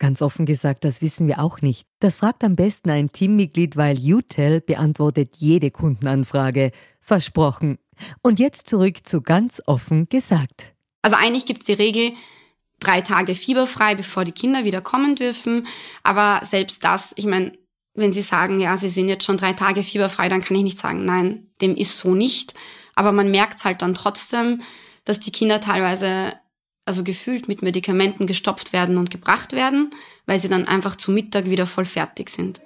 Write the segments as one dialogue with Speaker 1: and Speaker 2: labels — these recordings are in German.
Speaker 1: Ganz offen gesagt, das wissen wir auch nicht. Das fragt am besten ein Teammitglied, weil UTEL beantwortet jede Kundenanfrage. Versprochen. Und jetzt zurück zu ganz offen gesagt.
Speaker 2: Also eigentlich gibt es die Regel, drei Tage fieberfrei, bevor die Kinder wieder kommen dürfen. Aber selbst das, ich meine, wenn Sie sagen, ja, Sie sind jetzt schon drei Tage fieberfrei, dann kann ich nicht sagen, nein, dem ist so nicht. Aber man merkt halt dann trotzdem, dass die Kinder teilweise also gefühlt mit Medikamenten gestopft werden und gebracht werden, weil sie dann einfach zu Mittag wieder voll fertig sind.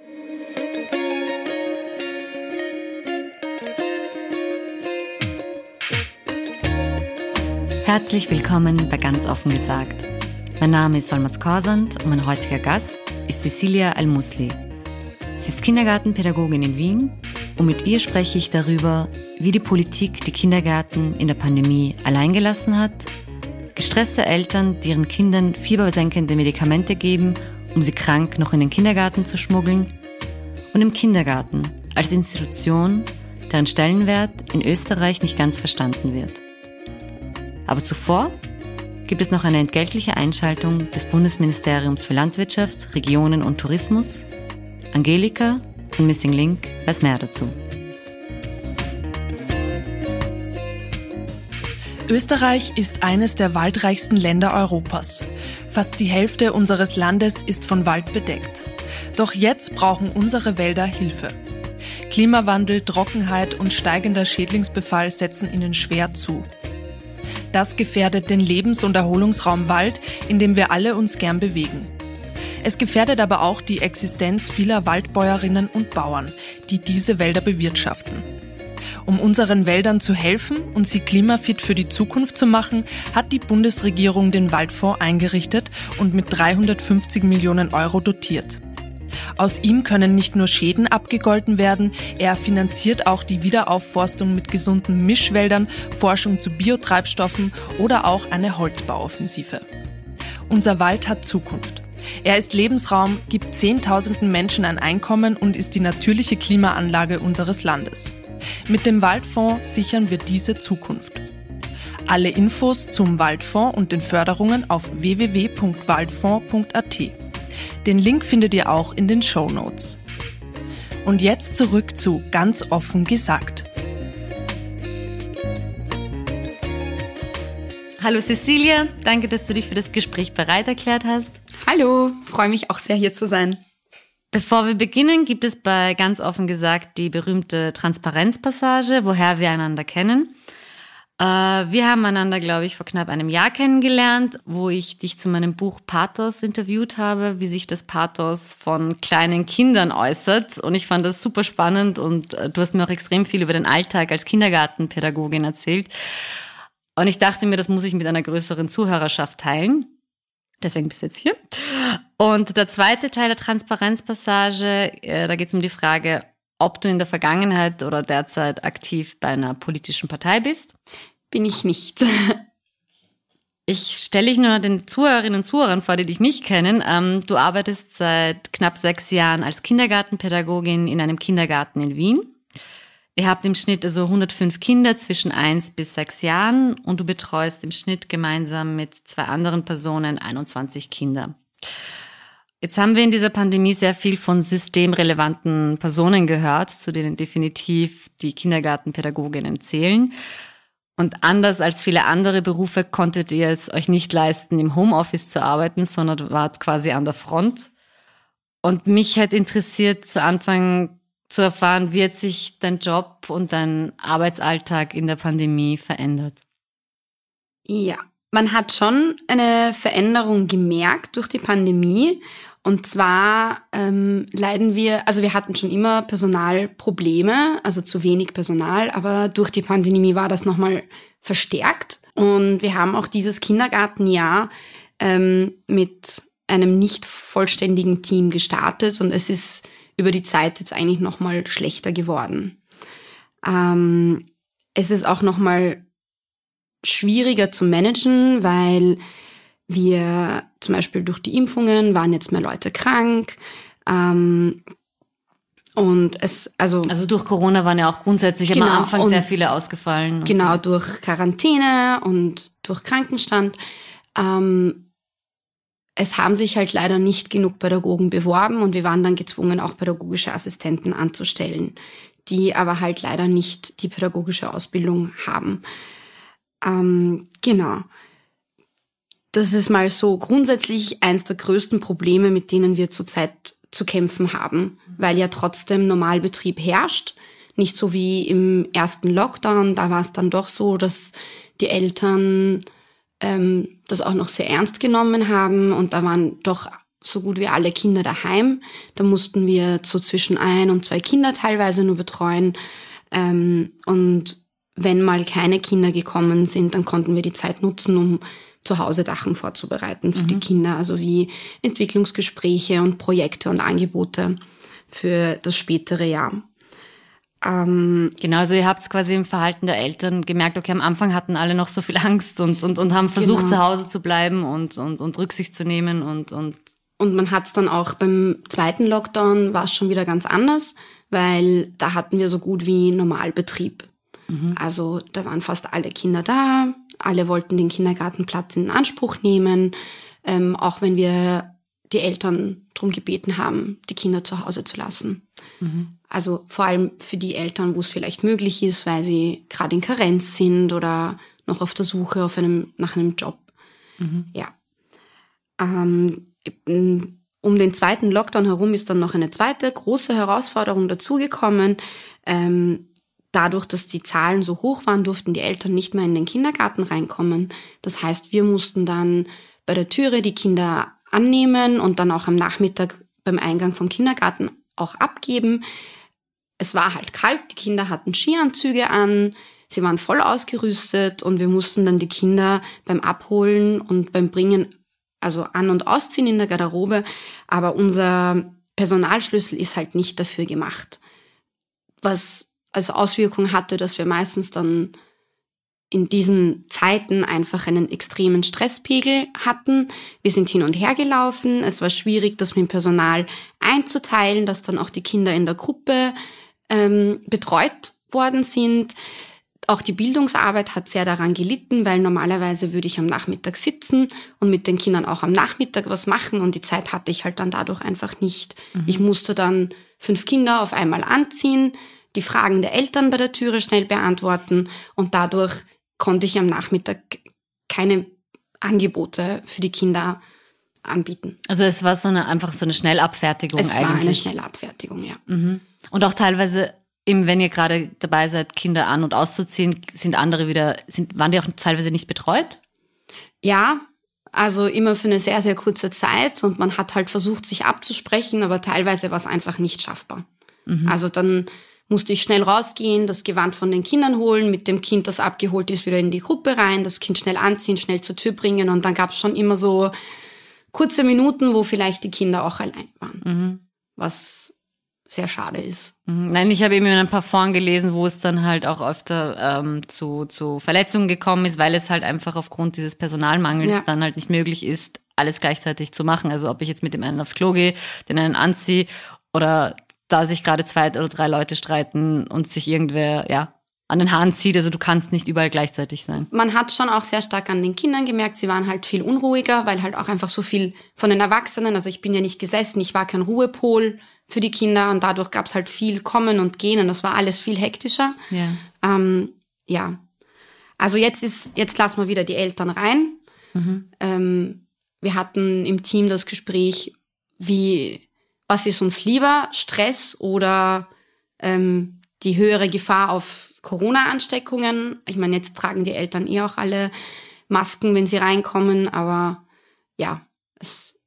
Speaker 3: Herzlich willkommen bei Ganz offen gesagt. Mein Name ist Solmaz Korsand und mein heutiger Gast ist Cecilia Al-Musli. Sie ist Kindergartenpädagogin in Wien und mit ihr spreche ich darüber, wie die Politik die Kindergärten in der Pandemie alleingelassen hat Gestresste Eltern, die ihren Kindern fiebersenkende Medikamente geben, um sie krank noch in den Kindergarten zu schmuggeln. Und im Kindergarten als Institution, deren Stellenwert in Österreich nicht ganz verstanden wird. Aber zuvor gibt es noch eine entgeltliche Einschaltung des Bundesministeriums für Landwirtschaft, Regionen und Tourismus. Angelika von Missing Link weiß mehr dazu.
Speaker 4: Österreich ist eines der waldreichsten Länder Europas. Fast die Hälfte unseres Landes ist von Wald bedeckt. Doch jetzt brauchen unsere Wälder Hilfe. Klimawandel, Trockenheit und steigender Schädlingsbefall setzen ihnen schwer zu. Das gefährdet den Lebens- und Erholungsraum Wald, in dem wir alle uns gern bewegen. Es gefährdet aber auch die Existenz vieler Waldbäuerinnen und Bauern, die diese Wälder bewirtschaften. Um unseren Wäldern zu helfen und sie klimafit für die Zukunft zu machen, hat die Bundesregierung den Waldfonds eingerichtet und mit 350 Millionen Euro dotiert. Aus ihm können nicht nur Schäden abgegolten werden, er finanziert auch die Wiederaufforstung mit gesunden Mischwäldern, Forschung zu Biotreibstoffen oder auch eine Holzbauoffensive. Unser Wald hat Zukunft. Er ist Lebensraum, gibt Zehntausenden Menschen ein Einkommen und ist die natürliche Klimaanlage unseres Landes. Mit dem Waldfonds sichern wir diese Zukunft. Alle Infos zum Waldfonds und den Förderungen auf www.waldfonds.at. Den Link findet ihr auch in den Show Notes. Und jetzt zurück zu ganz offen gesagt.
Speaker 3: Hallo Cecilia, danke, dass du dich für das Gespräch bereit erklärt hast.
Speaker 2: Hallo, freue mich auch sehr hier zu sein.
Speaker 3: Bevor wir beginnen, gibt es bei ganz offen gesagt die berühmte Transparenzpassage, woher wir einander kennen. Äh, wir haben einander, glaube ich, vor knapp einem Jahr kennengelernt, wo ich dich zu meinem Buch Pathos interviewt habe, wie sich das Pathos von kleinen Kindern äußert. Und ich fand das super spannend und äh, du hast mir auch extrem viel über den Alltag als Kindergartenpädagogin erzählt. Und ich dachte mir, das muss ich mit einer größeren Zuhörerschaft teilen. Deswegen bist du jetzt hier. Und der zweite Teil der Transparenzpassage, äh, da geht es um die Frage, ob du in der Vergangenheit oder derzeit aktiv bei einer politischen Partei bist.
Speaker 2: Bin ich nicht.
Speaker 3: Ich stelle dich nur den Zuhörerinnen und Zuhörern vor, die dich nicht kennen. Ähm, du arbeitest seit knapp sechs Jahren als Kindergartenpädagogin in einem Kindergarten in Wien. Ihr habt im Schnitt also 105 Kinder zwischen 1 bis 6 Jahren und du betreust im Schnitt gemeinsam mit zwei anderen Personen 21 Kinder. Jetzt haben wir in dieser Pandemie sehr viel von systemrelevanten Personen gehört, zu denen definitiv die Kindergartenpädagoginnen zählen. Und anders als viele andere Berufe konntet ihr es euch nicht leisten, im Homeoffice zu arbeiten, sondern wart quasi an der Front. Und mich hätte interessiert zu Anfang zu erfahren, wie hat sich dein Job und dein Arbeitsalltag in der Pandemie verändert?
Speaker 2: Ja, Man hat schon eine Veränderung gemerkt durch die Pandemie. Und zwar ähm, leiden wir, also wir hatten schon immer Personalprobleme, also zu wenig Personal, aber durch die Pandemie war das nochmal verstärkt. Und wir haben auch dieses Kindergartenjahr ähm, mit einem nicht vollständigen Team gestartet und es ist über die Zeit jetzt eigentlich nochmal schlechter geworden. Ähm, es ist auch nochmal schwieriger zu managen, weil wir zum Beispiel durch die Impfungen waren jetzt mehr Leute krank. Ähm, und es, also.
Speaker 3: Also durch Corona waren ja auch grundsätzlich genau, am Anfang sehr viele ausgefallen.
Speaker 2: Genau, so. durch Quarantäne und durch Krankenstand. Ähm, es haben sich halt leider nicht genug Pädagogen beworben und wir waren dann gezwungen, auch pädagogische Assistenten anzustellen, die aber halt leider nicht die pädagogische Ausbildung haben. Ähm, genau. Das ist mal so grundsätzlich eins der größten Probleme, mit denen wir zurzeit zu kämpfen haben, weil ja trotzdem Normalbetrieb herrscht. Nicht so wie im ersten Lockdown, da war es dann doch so, dass die Eltern ähm, das auch noch sehr ernst genommen haben und da waren doch so gut wie alle Kinder daheim. Da mussten wir so zwischen ein und zwei Kinder teilweise nur betreuen. Ähm, und wenn mal keine Kinder gekommen sind, dann konnten wir die Zeit nutzen, um zu Hause Sachen vorzubereiten für mhm. die Kinder, also wie Entwicklungsgespräche und Projekte und Angebote für das spätere Jahr.
Speaker 3: Ähm, genau, also ihr habt quasi im Verhalten der Eltern gemerkt, okay, am Anfang hatten alle noch so viel Angst und, und, und haben versucht, genau. zu Hause zu bleiben und, und, und Rücksicht zu nehmen und, und
Speaker 2: und man hat es dann auch beim zweiten Lockdown war es schon wieder ganz anders, weil da hatten wir so gut wie Normalbetrieb. Mhm. Also da waren fast alle Kinder da, alle wollten den Kindergartenplatz in Anspruch nehmen, ähm, auch wenn wir die Eltern darum gebeten haben, die Kinder zu Hause zu lassen. Mhm. Also vor allem für die Eltern, wo es vielleicht möglich ist, weil sie gerade in Karenz sind oder noch auf der Suche auf einem, nach einem Job. Mhm. Ja. Ähm, um den zweiten Lockdown herum ist dann noch eine zweite große Herausforderung dazugekommen. Ähm, dadurch, dass die Zahlen so hoch waren, durften die Eltern nicht mehr in den Kindergarten reinkommen. Das heißt, wir mussten dann bei der Türe die Kinder annehmen und dann auch am Nachmittag beim Eingang vom Kindergarten auch abgeben. Es war halt kalt, die Kinder hatten Skianzüge an, sie waren voll ausgerüstet und wir mussten dann die Kinder beim Abholen und beim Bringen, also an- und ausziehen in der Garderobe. Aber unser Personalschlüssel ist halt nicht dafür gemacht. Was als Auswirkung hatte, dass wir meistens dann in diesen Zeiten einfach einen extremen Stresspegel hatten. Wir sind hin und her gelaufen. Es war schwierig, das mit dem Personal einzuteilen, dass dann auch die Kinder in der Gruppe ähm, betreut worden sind. Auch die Bildungsarbeit hat sehr daran gelitten, weil normalerweise würde ich am Nachmittag sitzen und mit den Kindern auch am Nachmittag was machen und die Zeit hatte ich halt dann dadurch einfach nicht. Mhm. Ich musste dann fünf Kinder auf einmal anziehen die Fragen der Eltern bei der Türe schnell beantworten und dadurch konnte ich am Nachmittag keine Angebote für die Kinder anbieten.
Speaker 3: Also es war so eine einfach so eine Schnellabfertigung
Speaker 2: es
Speaker 3: eigentlich. Es
Speaker 2: war eine Schnellabfertigung, ja. Mhm.
Speaker 3: Und auch teilweise eben, wenn ihr gerade dabei seid, Kinder an- und auszuziehen, sind andere wieder, sind, waren die auch teilweise nicht betreut?
Speaker 2: Ja, also immer für eine sehr, sehr kurze Zeit und man hat halt versucht, sich abzusprechen, aber teilweise war es einfach nicht schaffbar. Mhm. Also dann musste ich schnell rausgehen, das Gewand von den Kindern holen, mit dem Kind, das abgeholt ist, wieder in die Gruppe rein, das Kind schnell anziehen, schnell zur Tür bringen und dann gab es schon immer so kurze Minuten, wo vielleicht die Kinder auch allein waren, mhm. was sehr schade ist.
Speaker 3: Mhm. Nein, ich habe eben in ein paar Foren gelesen, wo es dann halt auch öfter ähm, zu, zu Verletzungen gekommen ist, weil es halt einfach aufgrund dieses Personalmangels ja. dann halt nicht möglich ist, alles gleichzeitig zu machen. Also ob ich jetzt mit dem einen aufs Klo gehe, den einen anziehe oder da sich gerade zwei oder drei Leute streiten und sich irgendwer, ja, an den Haaren zieht. Also du kannst nicht überall gleichzeitig sein.
Speaker 2: Man hat schon auch sehr stark an den Kindern gemerkt, sie waren halt viel unruhiger, weil halt auch einfach so viel von den Erwachsenen, also ich bin ja nicht gesessen, ich war kein Ruhepol für die Kinder und dadurch gab es halt viel Kommen und Gehen und das war alles viel hektischer. Ja. Ähm, ja. Also jetzt ist, jetzt lassen wir wieder die Eltern rein. Mhm. Ähm, wir hatten im Team das Gespräch, wie was ist uns lieber, Stress oder ähm, die höhere Gefahr auf Corona-Ansteckungen? Ich meine, jetzt tragen die Eltern eh auch alle Masken, wenn sie reinkommen, aber ja, es,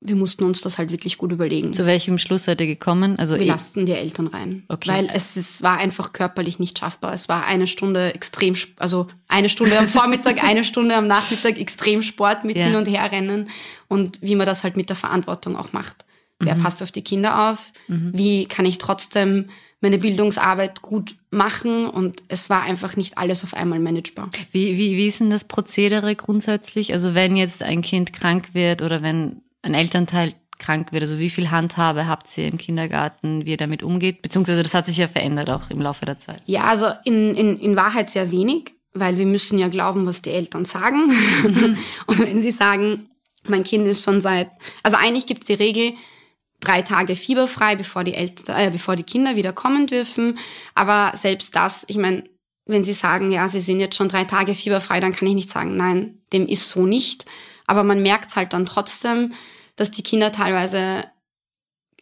Speaker 2: wir mussten uns das halt wirklich gut überlegen.
Speaker 3: Zu welchem Schluss seid ihr gekommen?
Speaker 2: Also wir lasten die Eltern rein, okay. weil es, es war einfach körperlich nicht schaffbar. Es war eine Stunde extrem, also eine Stunde am Vormittag, eine Stunde am Nachmittag extrem Sport mit ja. hin und her rennen und wie man das halt mit der Verantwortung auch macht. Wer mhm. passt auf die Kinder auf? Mhm. Wie kann ich trotzdem meine Bildungsarbeit gut machen? Und es war einfach nicht alles auf einmal managebar.
Speaker 3: Wie, wie, wie ist denn das Prozedere grundsätzlich? Also wenn jetzt ein Kind krank wird oder wenn ein Elternteil krank wird, also wie viel Handhabe habt ihr im Kindergarten, wie ihr damit umgeht? Beziehungsweise das hat sich ja verändert auch im Laufe der Zeit.
Speaker 2: Ja, also in, in, in Wahrheit sehr wenig, weil wir müssen ja glauben, was die Eltern sagen. Mhm. Und wenn sie sagen, mein Kind ist schon seit, also eigentlich gibt es die Regel, drei Tage fieberfrei, bevor die, Eltern, äh, bevor die Kinder wieder kommen dürfen. Aber selbst das, ich meine, wenn Sie sagen, ja, Sie sind jetzt schon drei Tage fieberfrei, dann kann ich nicht sagen, nein, dem ist so nicht. Aber man merkt halt dann trotzdem, dass die Kinder teilweise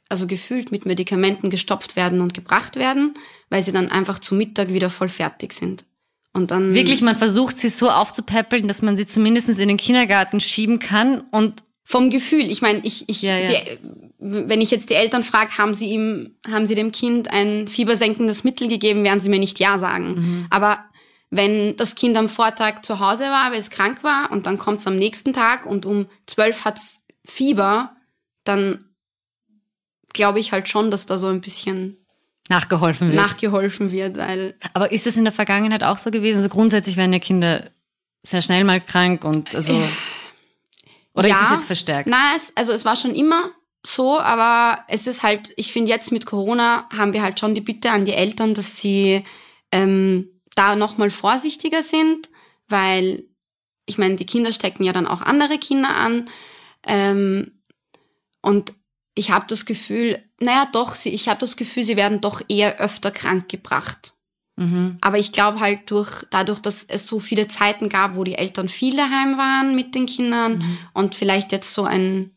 Speaker 2: also gefühlt mit Medikamenten gestopft werden und gebracht werden, weil sie dann einfach zu Mittag wieder voll fertig sind. Und dann
Speaker 3: wirklich, man versucht sie so aufzupäppeln, dass man sie zumindest in den Kindergarten schieben kann und
Speaker 2: vom Gefühl. Ich meine, ich, ich, ja, ja. Die, wenn ich jetzt die Eltern frage, haben sie ihm, haben sie dem Kind ein fiebersenkendes Mittel gegeben, werden sie mir nicht ja sagen. Mhm. Aber wenn das Kind am Vortag zu Hause war, weil es krank war, und dann kommt es am nächsten Tag und um zwölf hat's Fieber, dann glaube ich halt schon, dass da so ein bisschen
Speaker 3: nachgeholfen wird.
Speaker 2: Nachgeholfen wird, weil.
Speaker 3: Aber ist das in der Vergangenheit auch so gewesen? Also grundsätzlich werden ja Kinder sehr schnell mal krank und also. Oder ja, ist es jetzt verstärkt?
Speaker 2: Nein, es, also es war schon immer so, aber es ist halt, ich finde jetzt mit Corona haben wir halt schon die Bitte an die Eltern, dass sie ähm, da nochmal vorsichtiger sind, weil ich meine, die Kinder stecken ja dann auch andere Kinder an. Ähm, und ich habe das Gefühl, naja doch, sie, ich habe das Gefühl, sie werden doch eher öfter krank gebracht. Mhm. Aber ich glaube halt durch, dadurch, dass es so viele Zeiten gab, wo die Eltern viel daheim waren mit den Kindern mhm. und vielleicht jetzt so ein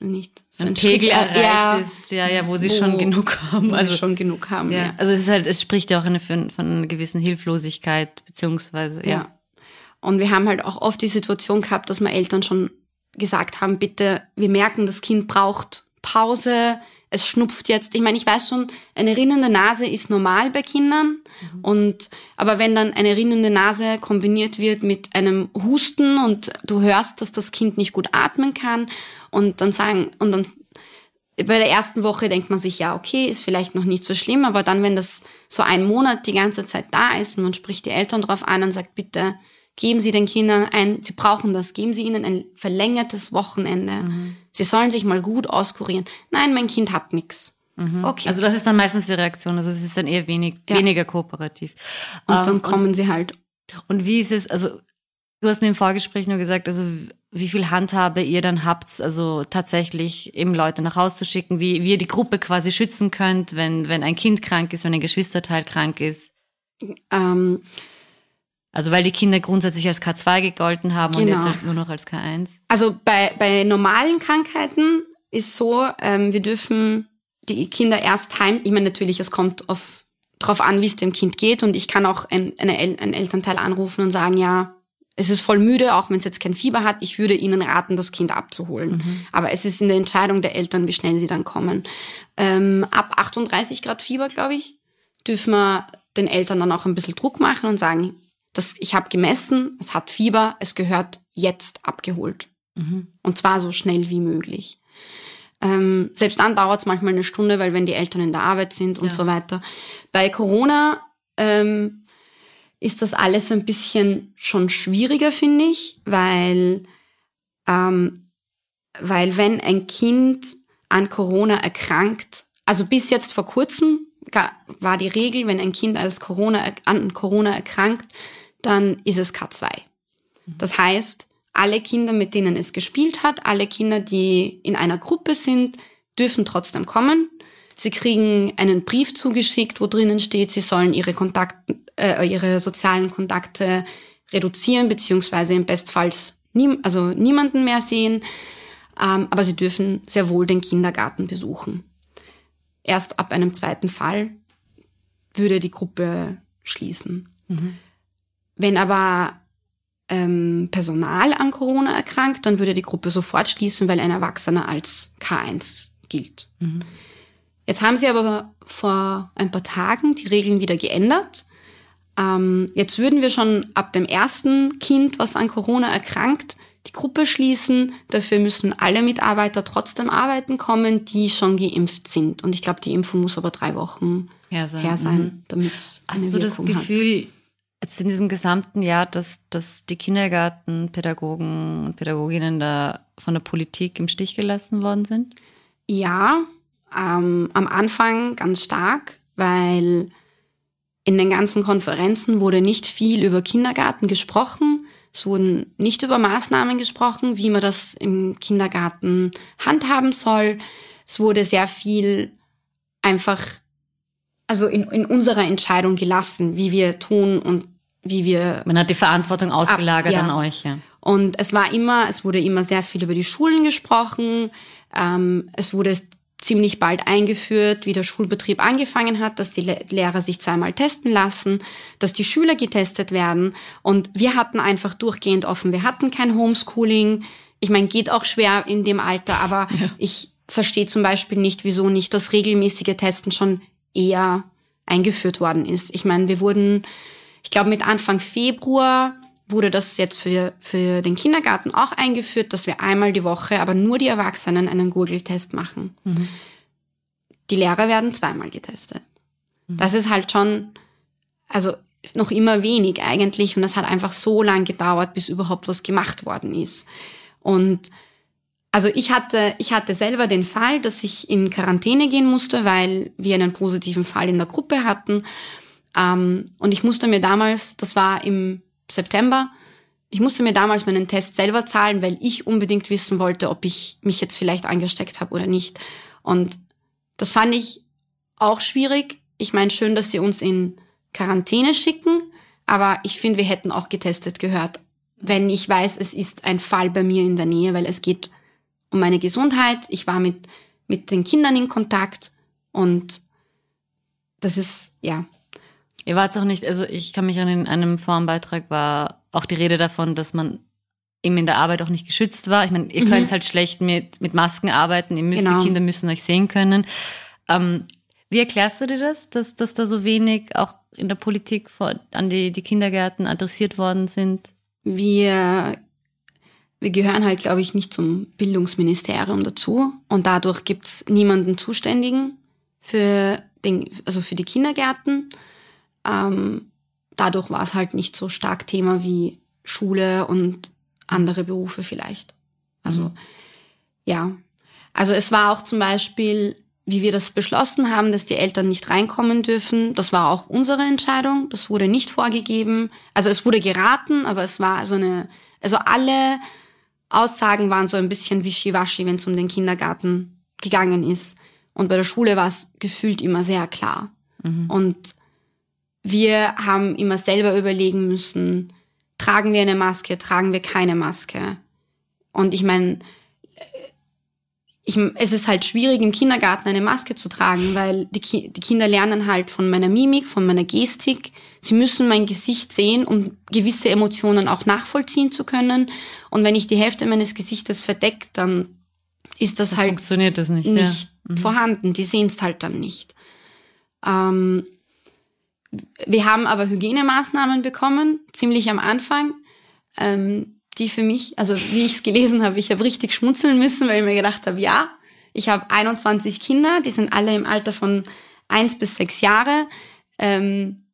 Speaker 2: nicht
Speaker 3: so ein, ein Pegel erreicht ja, ist, ja, ja, wo sie wo, schon genug haben.
Speaker 2: also schon genug haben, ja. ja.
Speaker 3: Also es ist halt, es spricht ja auch eine, von, von einer gewissen Hilflosigkeit, beziehungsweise, ja. ja.
Speaker 2: Und wir haben halt auch oft die Situation gehabt, dass wir Eltern schon gesagt haben, bitte, wir merken, das Kind braucht Pause, es schnupft jetzt. Ich meine, ich weiß schon, eine rinnende Nase ist normal bei Kindern. Mhm. Und, aber wenn dann eine rinnende Nase kombiniert wird mit einem Husten und du hörst, dass das Kind nicht gut atmen kann und dann sagen, und dann bei der ersten Woche denkt man sich, ja, okay, ist vielleicht noch nicht so schlimm, aber dann, wenn das so ein Monat die ganze Zeit da ist und man spricht die Eltern drauf an und sagt, bitte, Geben Sie den Kindern ein, Sie brauchen das, geben Sie ihnen ein verlängertes Wochenende. Mhm. Sie sollen sich mal gut auskurieren. Nein, mein Kind hat nichts.
Speaker 3: Mhm. Okay. Also das ist dann meistens die Reaktion, also es ist dann eher wenig, ja. weniger kooperativ.
Speaker 2: Und ähm, dann kommen und, sie halt.
Speaker 3: Und wie ist es, also du hast mir im Vorgespräch nur gesagt, also wie viel Handhabe ihr dann habt, also tatsächlich eben Leute nach Hause zu schicken, wie, wie ihr die Gruppe quasi schützen könnt, wenn, wenn ein Kind krank ist, wenn ein Geschwisterteil krank ist.
Speaker 2: Ähm,
Speaker 3: also weil die Kinder grundsätzlich als K2 gegolten haben genau. und jetzt genau. als, nur noch als K1?
Speaker 2: Also bei, bei normalen Krankheiten ist so, ähm, wir dürfen die Kinder erst heim, ich meine natürlich, es kommt auf, drauf an, wie es dem Kind geht und ich kann auch ein, eine, ein Elternteil anrufen und sagen, ja, es ist voll müde, auch wenn es jetzt kein Fieber hat, ich würde ihnen raten, das Kind abzuholen. Mhm. Aber es ist in der Entscheidung der Eltern, wie schnell sie dann kommen. Ähm, ab 38 Grad Fieber, glaube ich, dürfen wir den Eltern dann auch ein bisschen Druck machen und sagen, das, ich habe gemessen, es hat Fieber, es gehört jetzt abgeholt. Mhm. Und zwar so schnell wie möglich. Ähm, selbst dann dauert es manchmal eine Stunde, weil wenn die Eltern in der Arbeit sind und ja. so weiter. Bei Corona ähm, ist das alles ein bisschen schon schwieriger, finde ich, weil, ähm, weil wenn ein Kind an Corona erkrankt, also bis jetzt vor kurzem war die Regel, wenn ein Kind als Corona, an Corona erkrankt, dann ist es K2. Das heißt, alle Kinder, mit denen es gespielt hat, alle Kinder, die in einer Gruppe sind, dürfen trotzdem kommen. Sie kriegen einen Brief zugeschickt, wo drinnen steht, sie sollen ihre Kontakte, äh, ihre sozialen Kontakte reduzieren, beziehungsweise im Bestfalls nie, also niemanden mehr sehen. Ähm, aber sie dürfen sehr wohl den Kindergarten besuchen. Erst ab einem zweiten Fall würde die Gruppe schließen. Mhm. Wenn aber ähm, Personal an Corona erkrankt, dann würde die Gruppe sofort schließen, weil ein Erwachsener als K1 gilt. Mhm. Jetzt haben sie aber vor ein paar Tagen die Regeln wieder geändert. Ähm, jetzt würden wir schon ab dem ersten Kind, was an Corona erkrankt, die Gruppe schließen. Dafür müssen alle Mitarbeiter trotzdem arbeiten kommen, die schon geimpft sind. Und ich glaube, die Impfung muss aber drei Wochen her sein, her sein mhm. damit
Speaker 3: Hast du das Gefühl, hat. Jetzt in diesem gesamten Jahr, dass, dass die Kindergartenpädagogen und Pädagoginnen da von der Politik im Stich gelassen worden sind?
Speaker 2: Ja, ähm, am Anfang ganz stark, weil in den ganzen Konferenzen wurde nicht viel über Kindergarten gesprochen. Es wurden nicht über Maßnahmen gesprochen, wie man das im Kindergarten handhaben soll. Es wurde sehr viel einfach, also in, in unserer Entscheidung gelassen, wie wir tun und wie wir.
Speaker 3: Man hat die Verantwortung ausgelagert ab, ja. an euch, ja.
Speaker 2: Und es war immer, es wurde immer sehr viel über die Schulen gesprochen. Ähm, es wurde ziemlich bald eingeführt, wie der Schulbetrieb angefangen hat, dass die Lehrer sich zweimal testen lassen, dass die Schüler getestet werden. Und wir hatten einfach durchgehend offen. Wir hatten kein Homeschooling. Ich meine, geht auch schwer in dem Alter, aber ja. ich verstehe zum Beispiel nicht, wieso nicht das regelmäßige Testen schon eher eingeführt worden ist. Ich meine, wir wurden, ich glaube, mit Anfang Februar wurde das jetzt für, für den Kindergarten auch eingeführt, dass wir einmal die Woche, aber nur die Erwachsenen einen Google-Test machen. Mhm. Die Lehrer werden zweimal getestet. Mhm. Das ist halt schon, also noch immer wenig eigentlich und das hat einfach so lang gedauert, bis überhaupt was gemacht worden ist. Und also ich hatte, ich hatte selber den Fall, dass ich in Quarantäne gehen musste, weil wir einen positiven Fall in der Gruppe hatten. Ähm, und ich musste mir damals, das war im September. Ich musste mir damals meinen Test selber zahlen, weil ich unbedingt wissen wollte, ob ich mich jetzt vielleicht angesteckt habe oder nicht. Und das fand ich auch schwierig. Ich meine, schön, dass sie uns in Quarantäne schicken, aber ich finde, wir hätten auch getestet gehört, wenn ich weiß, es ist ein Fall bei mir in der Nähe, weil es geht um meine Gesundheit. Ich war mit, mit den Kindern in Kontakt und das ist, ja,
Speaker 3: Ihr wart auch nicht, also ich kann mich an in einem Formbeitrag war auch die Rede davon, dass man eben in der Arbeit auch nicht geschützt war. Ich meine, ihr mhm. könnt halt schlecht mit, mit Masken arbeiten, ihr müsst, genau. die Kinder müssen euch sehen können. Ähm, wie erklärst du dir das, dass, dass da so wenig auch in der Politik vor, an die, die Kindergärten adressiert worden sind?
Speaker 2: Wir, wir gehören halt, glaube ich, nicht zum Bildungsministerium dazu und dadurch gibt's niemanden Zuständigen für, den, also für die Kindergärten. Ähm, dadurch war es halt nicht so stark Thema wie Schule und andere Berufe vielleicht. Also mhm. ja, also es war auch zum Beispiel, wie wir das beschlossen haben, dass die Eltern nicht reinkommen dürfen. Das war auch unsere Entscheidung. Das wurde nicht vorgegeben. Also es wurde geraten, aber es war so eine, also alle Aussagen waren so ein bisschen wischiwaschi, wenn es um den Kindergarten gegangen ist. Und bei der Schule war es gefühlt immer sehr klar. Mhm. Und wir haben immer selber überlegen müssen, tragen wir eine Maske, tragen wir keine Maske. Und ich meine, ich, es ist halt schwierig, im Kindergarten eine Maske zu tragen, weil die, Ki die Kinder lernen halt von meiner Mimik, von meiner Gestik. Sie müssen mein Gesicht sehen, um gewisse Emotionen auch nachvollziehen zu können. Und wenn ich die Hälfte meines Gesichtes verdecke, dann ist das, das halt
Speaker 3: funktioniert das nicht,
Speaker 2: nicht
Speaker 3: ja.
Speaker 2: mhm. vorhanden. Die sehen es halt dann nicht. Ähm, wir haben aber Hygienemaßnahmen bekommen, ziemlich am Anfang, ähm, die für mich, also wie ich es gelesen habe, ich habe richtig schmunzeln müssen, weil ich mir gedacht habe, ja, ich habe 21 Kinder, die sind alle im Alter von eins bis sechs Jahre. Ähm,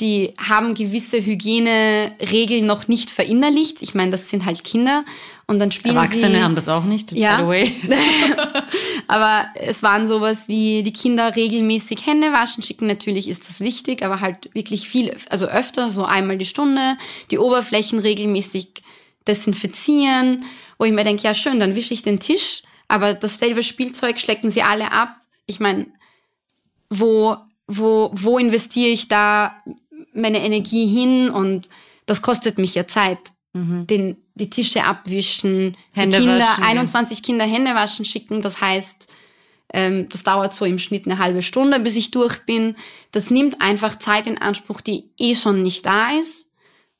Speaker 2: die haben gewisse Hygieneregeln noch nicht verinnerlicht. Ich meine, das sind halt Kinder. Und dann spielen
Speaker 3: Erwachsene
Speaker 2: sie,
Speaker 3: haben das auch nicht,
Speaker 2: ja. by the way. aber es waren sowas wie die Kinder regelmäßig Hände waschen schicken. Natürlich ist das wichtig, aber halt wirklich viel, also öfter, so einmal die Stunde, die Oberflächen regelmäßig desinfizieren. Wo ich mir denke, ja schön, dann wische ich den Tisch, aber dasselbe Spielzeug schlecken sie alle ab. Ich meine, wo, wo, wo investiere ich da meine Energie hin und das kostet mich ja Zeit. Mhm. Den, die Tische abwischen, Hände die Kinder, waschen, 21 ja. Kinder Hände waschen schicken. Das heißt, ähm, das dauert so im Schnitt eine halbe Stunde, bis ich durch bin. Das nimmt einfach Zeit in Anspruch, die eh schon nicht da ist.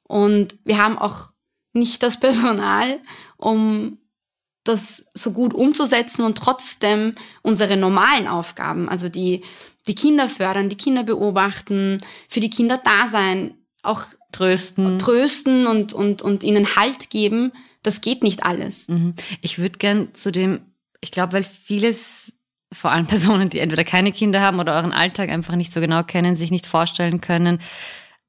Speaker 2: Und wir haben auch nicht das Personal, um das so gut umzusetzen und trotzdem unsere normalen Aufgaben, also die, die Kinder fördern, die Kinder beobachten, für die Kinder da sein, auch
Speaker 3: trösten,
Speaker 2: trösten und, und, und ihnen Halt geben, das geht nicht alles.
Speaker 3: Mhm. Ich würde gern zu dem, ich glaube, weil vieles, vor allem Personen, die entweder keine Kinder haben oder euren Alltag einfach nicht so genau kennen, sich nicht vorstellen können,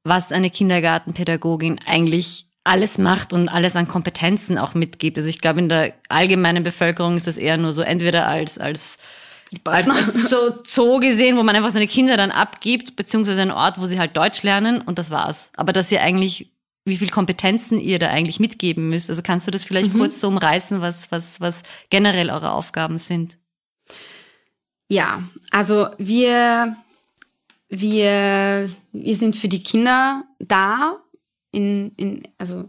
Speaker 3: was eine Kindergartenpädagogin eigentlich alles macht und alles an Kompetenzen auch mitgibt. Also ich glaube, in der allgemeinen Bevölkerung ist das eher nur so entweder als, als, als, als so Zoo gesehen, wo man einfach seine Kinder dann abgibt, beziehungsweise ein Ort, wo sie halt Deutsch lernen und das war's. Aber dass ihr eigentlich, wie viel Kompetenzen ihr da eigentlich mitgeben müsst. Also kannst du das vielleicht mhm. kurz so umreißen, was, was, was generell eure Aufgaben sind?
Speaker 2: Ja, also wir, wir, wir sind für die Kinder da in, in, also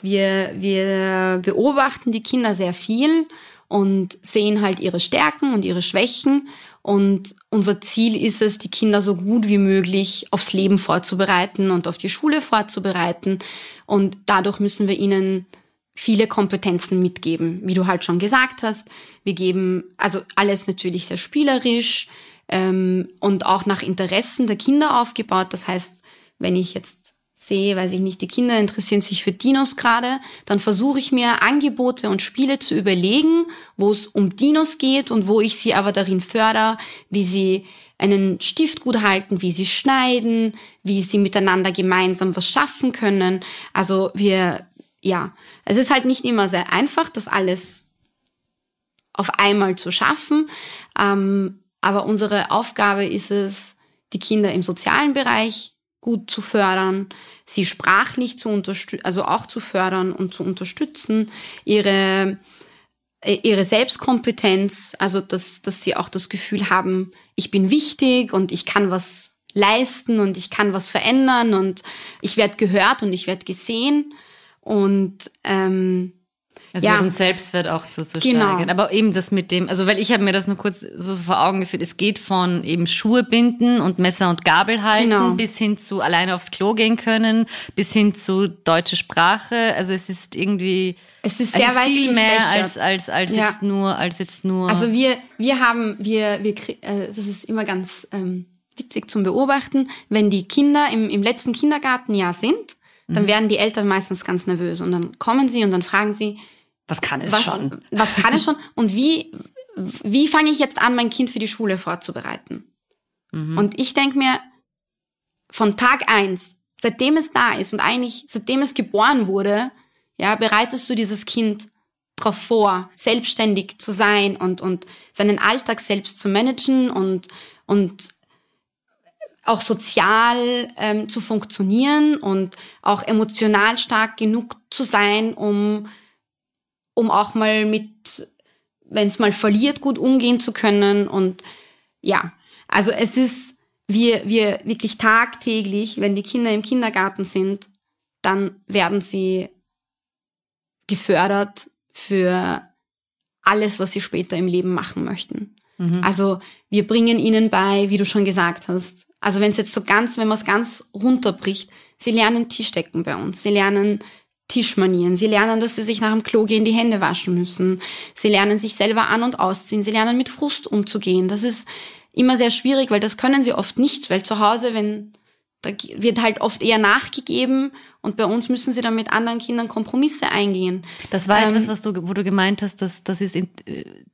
Speaker 2: wir, wir beobachten die Kinder sehr viel und sehen halt ihre Stärken und ihre Schwächen. Und unser Ziel ist es, die Kinder so gut wie möglich aufs Leben vorzubereiten und auf die Schule vorzubereiten. Und dadurch müssen wir ihnen viele Kompetenzen mitgeben, wie du halt schon gesagt hast. Wir geben also alles natürlich sehr spielerisch ähm, und auch nach Interessen der Kinder aufgebaut. Das heißt, wenn ich jetzt sehe, weiß ich nicht, die Kinder interessieren sich für Dinos gerade, dann versuche ich mir Angebote und Spiele zu überlegen, wo es um Dinos geht und wo ich sie aber darin fördere, wie sie einen Stift gut halten, wie sie schneiden, wie sie miteinander gemeinsam was schaffen können. Also wir, ja, es ist halt nicht immer sehr einfach, das alles auf einmal zu schaffen. Ähm, aber unsere Aufgabe ist es, die Kinder im sozialen Bereich gut zu fördern, sie sprachlich zu unterstützen, also auch zu fördern und zu unterstützen, ihre, äh, ihre Selbstkompetenz, also dass, dass sie auch das Gefühl haben, ich bin wichtig und ich kann was leisten und ich kann was verändern und ich werde gehört und ich werde gesehen. Und ähm,
Speaker 3: also ja. ihren Selbstwert auch zu, zu genau. steigern. Aber eben das mit dem, also weil ich habe mir das nur kurz so vor Augen geführt, es geht von eben Schuhe binden und Messer und Gabel halten genau. bis hin zu alleine aufs Klo gehen können, bis hin zu deutsche Sprache. Also es ist irgendwie
Speaker 2: es ist sehr also weit
Speaker 3: viel mehr als als als ja. jetzt nur als jetzt nur.
Speaker 2: Also wir wir haben wir wir äh, das ist immer ganz ähm, witzig zum beobachten, wenn die Kinder im im letzten Kindergartenjahr sind, dann mhm. werden die Eltern meistens ganz nervös und dann kommen sie und dann fragen sie
Speaker 3: was kann es
Speaker 2: was,
Speaker 3: schon?
Speaker 2: Was kann es schon? Und wie, wie fange ich jetzt an, mein Kind für die Schule vorzubereiten? Mhm. Und ich denke mir, von Tag eins, seitdem es da ist und eigentlich seitdem es geboren wurde, ja, bereitest du dieses Kind darauf vor, selbstständig zu sein und, und seinen Alltag selbst zu managen und, und auch sozial ähm, zu funktionieren und auch emotional stark genug zu sein, um um auch mal mit, wenn es mal verliert, gut umgehen zu können. Und ja, also es ist, wir, wir wirklich tagtäglich, wenn die Kinder im Kindergarten sind, dann werden sie gefördert für alles, was sie später im Leben machen möchten. Mhm. Also wir bringen ihnen bei, wie du schon gesagt hast, also wenn es jetzt so ganz, wenn man es ganz runterbricht, sie lernen Tischdecken bei uns, sie lernen Tischmanieren. Sie lernen, dass sie sich nach dem Klo gehen die Hände waschen müssen. Sie lernen sich selber an und ausziehen. Sie lernen mit Frust umzugehen. Das ist immer sehr schwierig, weil das können sie oft nicht, weil zu Hause, wenn da wird halt oft eher nachgegeben und bei uns müssen sie dann mit anderen Kindern Kompromisse eingehen.
Speaker 3: Das war ähm, etwas, was du, wo du gemeint hast, dass das ist in,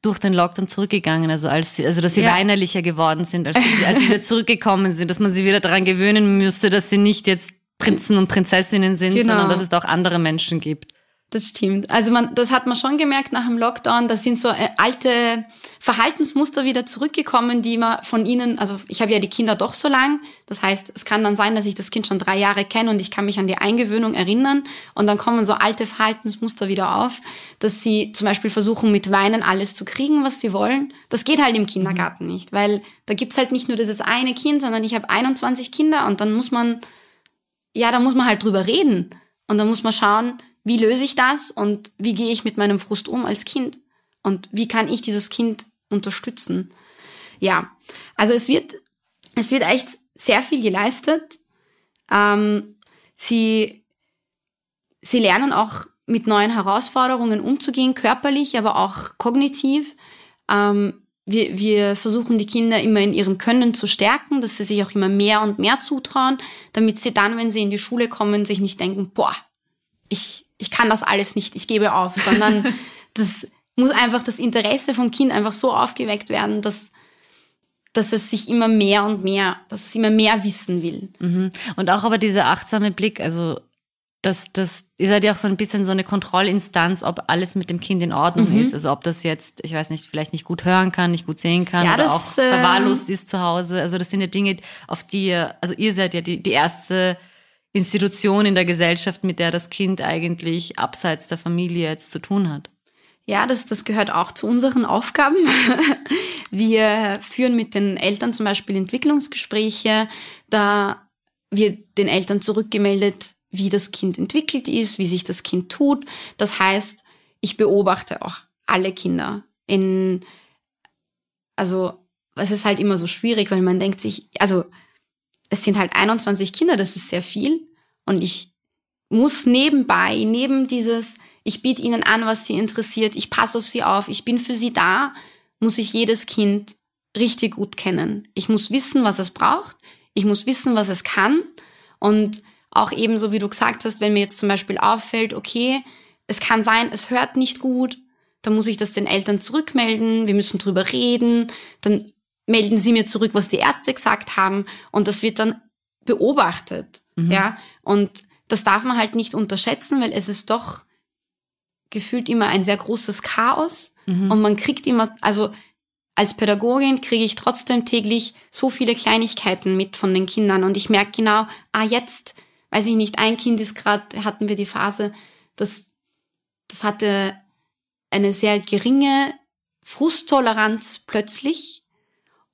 Speaker 3: durch den Lockdown zurückgegangen, also als also dass sie ja. weinerlicher geworden sind, als sie, als sie wieder zurückgekommen sind, dass man sie wieder daran gewöhnen müsste, dass sie nicht jetzt Prinzen und Prinzessinnen sind, genau. sondern dass es auch andere Menschen gibt.
Speaker 2: Das stimmt. Also man, das hat man schon gemerkt nach dem Lockdown. Da sind so äh, alte Verhaltensmuster wieder zurückgekommen, die man von ihnen, also ich habe ja die Kinder doch so lang. Das heißt, es kann dann sein, dass ich das Kind schon drei Jahre kenne und ich kann mich an die Eingewöhnung erinnern. Und dann kommen so alte Verhaltensmuster wieder auf, dass sie zum Beispiel versuchen, mit Weinen alles zu kriegen, was sie wollen. Das geht halt im Kindergarten mhm. nicht, weil da gibt's halt nicht nur dieses eine Kind, sondern ich habe 21 Kinder und dann muss man ja, da muss man halt drüber reden. Und dann muss man schauen, wie löse ich das und wie gehe ich mit meinem Frust um als Kind? Und wie kann ich dieses Kind unterstützen? Ja, also es wird, es wird echt sehr viel geleistet. Ähm, sie, sie lernen auch mit neuen Herausforderungen umzugehen, körperlich, aber auch kognitiv. Ähm, wir, wir versuchen die Kinder immer in ihrem Können zu stärken, dass sie sich auch immer mehr und mehr zutrauen, damit sie dann, wenn sie in die Schule kommen, sich nicht denken, boah, ich, ich kann das alles nicht, ich gebe auf, sondern das muss einfach das Interesse vom Kind einfach so aufgeweckt werden, dass, dass es sich immer mehr und mehr, dass es immer mehr wissen will.
Speaker 3: Mhm. Und auch aber dieser achtsame Blick, also das, das, ihr seid ja auch so ein bisschen so eine Kontrollinstanz, ob alles mit dem Kind in Ordnung mhm. ist. Also ob das jetzt, ich weiß nicht, vielleicht nicht gut hören kann, nicht gut sehen kann
Speaker 2: ja,
Speaker 3: oder
Speaker 2: das,
Speaker 3: auch verwahrlost äh, ist zu Hause. Also das sind ja Dinge, auf die ihr, also ihr seid ja die, die erste Institution in der Gesellschaft, mit der das Kind eigentlich abseits der Familie jetzt zu tun hat.
Speaker 2: Ja, das, das gehört auch zu unseren Aufgaben. Wir führen mit den Eltern zum Beispiel Entwicklungsgespräche. Da wird den Eltern zurückgemeldet, wie das Kind entwickelt ist, wie sich das Kind tut. Das heißt, ich beobachte auch alle Kinder in, also, es ist halt immer so schwierig, weil man denkt sich, also, es sind halt 21 Kinder, das ist sehr viel. Und ich muss nebenbei, neben dieses, ich biete ihnen an, was sie interessiert, ich passe auf sie auf, ich bin für sie da, muss ich jedes Kind richtig gut kennen. Ich muss wissen, was es braucht. Ich muss wissen, was es kann. Und auch ebenso, wie du gesagt hast, wenn mir jetzt zum Beispiel auffällt, okay, es kann sein, es hört nicht gut, dann muss ich das den Eltern zurückmelden, wir müssen drüber reden, dann melden sie mir zurück, was die Ärzte gesagt haben und das wird dann beobachtet, mhm. ja, und das darf man halt nicht unterschätzen, weil es ist doch gefühlt immer ein sehr großes Chaos mhm. und man kriegt immer, also als Pädagogin kriege ich trotzdem täglich so viele Kleinigkeiten mit von den Kindern und ich merke genau, ah, jetzt weiß ich nicht, ein Kind ist gerade, hatten wir die Phase, das, das hatte eine sehr geringe Frusttoleranz plötzlich.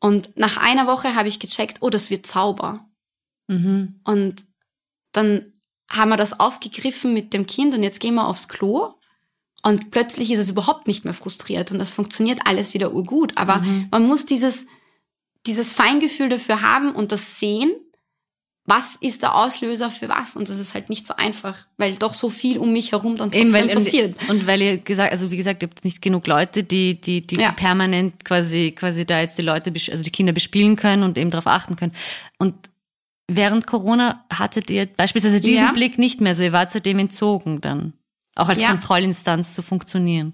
Speaker 2: Und nach einer Woche habe ich gecheckt, oh, das wird Zauber. Mhm. Und dann haben wir das aufgegriffen mit dem Kind und jetzt gehen wir aufs Klo. Und plötzlich ist es überhaupt nicht mehr frustriert und das funktioniert alles wieder urgut. Aber mhm. man muss dieses, dieses Feingefühl dafür haben und das sehen was ist der Auslöser für was? Und das ist halt nicht so einfach, weil doch so viel um mich herum dann trotzdem Eben, weil, passiert.
Speaker 3: Und weil ihr gesagt, also wie gesagt, ihr habt nicht genug Leute, die, die, die, ja. permanent quasi, quasi da jetzt die Leute, also die Kinder bespielen können und eben darauf achten können. Und während Corona hattet ihr beispielsweise diesen ja. Blick nicht mehr so, ihr wart seitdem entzogen dann. Auch als ja. Kontrollinstanz zu funktionieren.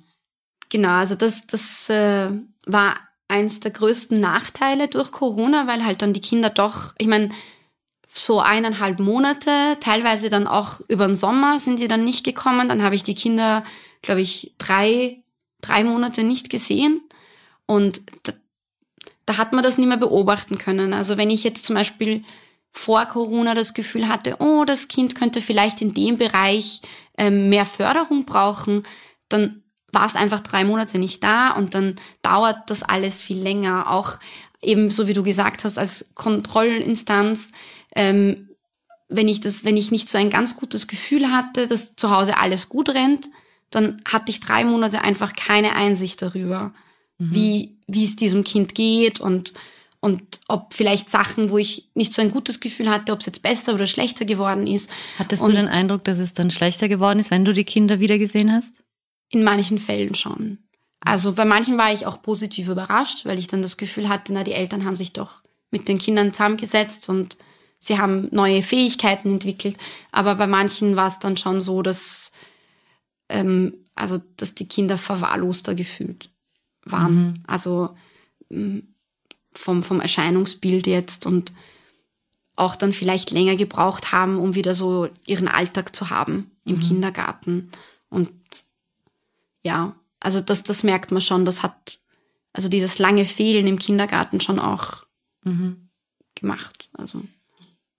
Speaker 2: Genau, also das, das äh, war eins der größten Nachteile durch Corona, weil halt dann die Kinder doch, ich meine, so eineinhalb Monate, teilweise dann auch über den Sommer sind sie dann nicht gekommen. Dann habe ich die Kinder, glaube ich, drei, drei Monate nicht gesehen. Und da, da hat man das nicht mehr beobachten können. Also wenn ich jetzt zum Beispiel vor Corona das Gefühl hatte, oh, das Kind könnte vielleicht in dem Bereich ähm, mehr Förderung brauchen, dann war es einfach drei Monate nicht da und dann dauert das alles viel länger. Auch eben so wie du gesagt hast, als Kontrollinstanz ähm, wenn ich das, wenn ich nicht so ein ganz gutes Gefühl hatte, dass zu Hause alles gut rennt, dann hatte ich drei Monate einfach keine Einsicht darüber, mhm. wie, wie es diesem Kind geht und, und ob vielleicht Sachen, wo ich nicht so ein gutes Gefühl hatte, ob es jetzt besser oder schlechter geworden ist.
Speaker 3: Hattest
Speaker 2: und
Speaker 3: du den Eindruck, dass es dann schlechter geworden ist, wenn du die Kinder wieder gesehen hast?
Speaker 2: In manchen Fällen schon. Also bei manchen war ich auch positiv überrascht, weil ich dann das Gefühl hatte, na, die Eltern haben sich doch mit den Kindern zusammengesetzt und sie haben neue Fähigkeiten entwickelt, aber bei manchen war es dann schon so, dass ähm, also dass die Kinder verwahrloster gefühlt waren. Mhm. Also mm, vom, vom Erscheinungsbild jetzt und auch dann vielleicht länger gebraucht haben, um wieder so ihren Alltag zu haben im mhm. Kindergarten. Und ja, also das, das merkt man schon, das hat also dieses lange Fehlen im Kindergarten schon auch mhm. gemacht. Also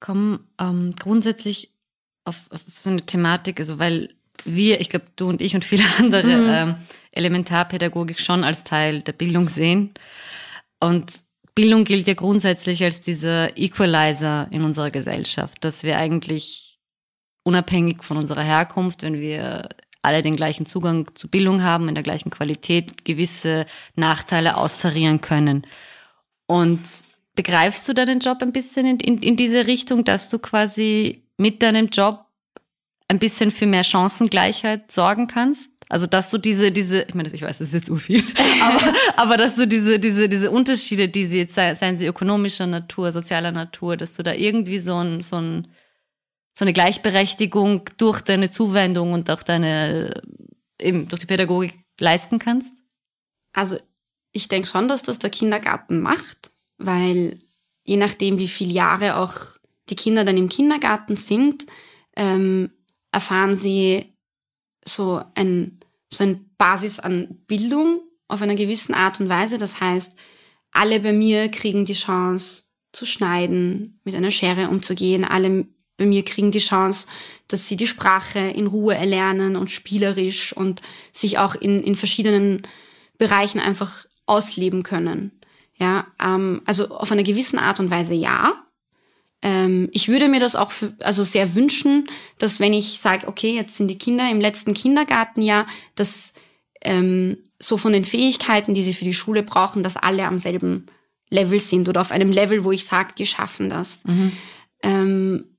Speaker 3: komme ähm, grundsätzlich auf, auf so eine Thematik, also weil wir, ich glaube, du und ich und viele andere mhm. ähm, Elementarpädagogik schon als Teil der Bildung sehen. Und Bildung gilt ja grundsätzlich als dieser Equalizer in unserer Gesellschaft, dass wir eigentlich unabhängig von unserer Herkunft, wenn wir alle den gleichen Zugang zu Bildung haben, in der gleichen Qualität gewisse Nachteile austarieren können. Und begreifst du deinen Job ein bisschen in, in, in diese Richtung, dass du quasi mit deinem Job ein bisschen für mehr Chancengleichheit sorgen kannst? Also dass du diese, diese, ich meine, ich weiß, das ist jetzt urviel, aber, aber dass du diese, diese, diese Unterschiede, die sie jetzt, seien sie ökonomischer Natur, sozialer Natur, dass du da irgendwie so ein, so ein, so eine Gleichberechtigung durch deine Zuwendung und auch deine, eben durch die Pädagogik leisten kannst?
Speaker 2: Also ich denke schon, dass das der Kindergarten macht, weil je nachdem, wie viele Jahre auch die Kinder dann im Kindergarten sind, ähm, erfahren sie so ein, so ein Basis an Bildung auf einer gewissen Art und Weise. Das heißt, alle bei mir kriegen die Chance zu schneiden, mit einer Schere umzugehen. Alle bei mir kriegen die Chance, dass sie die Sprache in Ruhe erlernen und spielerisch und sich auch in, in verschiedenen Bereichen einfach ausleben können. Ja, ähm, also auf einer gewissen Art und Weise ja. Ähm, ich würde mir das auch für, also sehr wünschen, dass wenn ich sage, okay, jetzt sind die Kinder im letzten Kindergartenjahr, dass ähm, so von den Fähigkeiten, die sie für die Schule brauchen, dass alle am selben Level sind oder auf einem Level, wo ich sage, die schaffen das. Mhm. Ähm,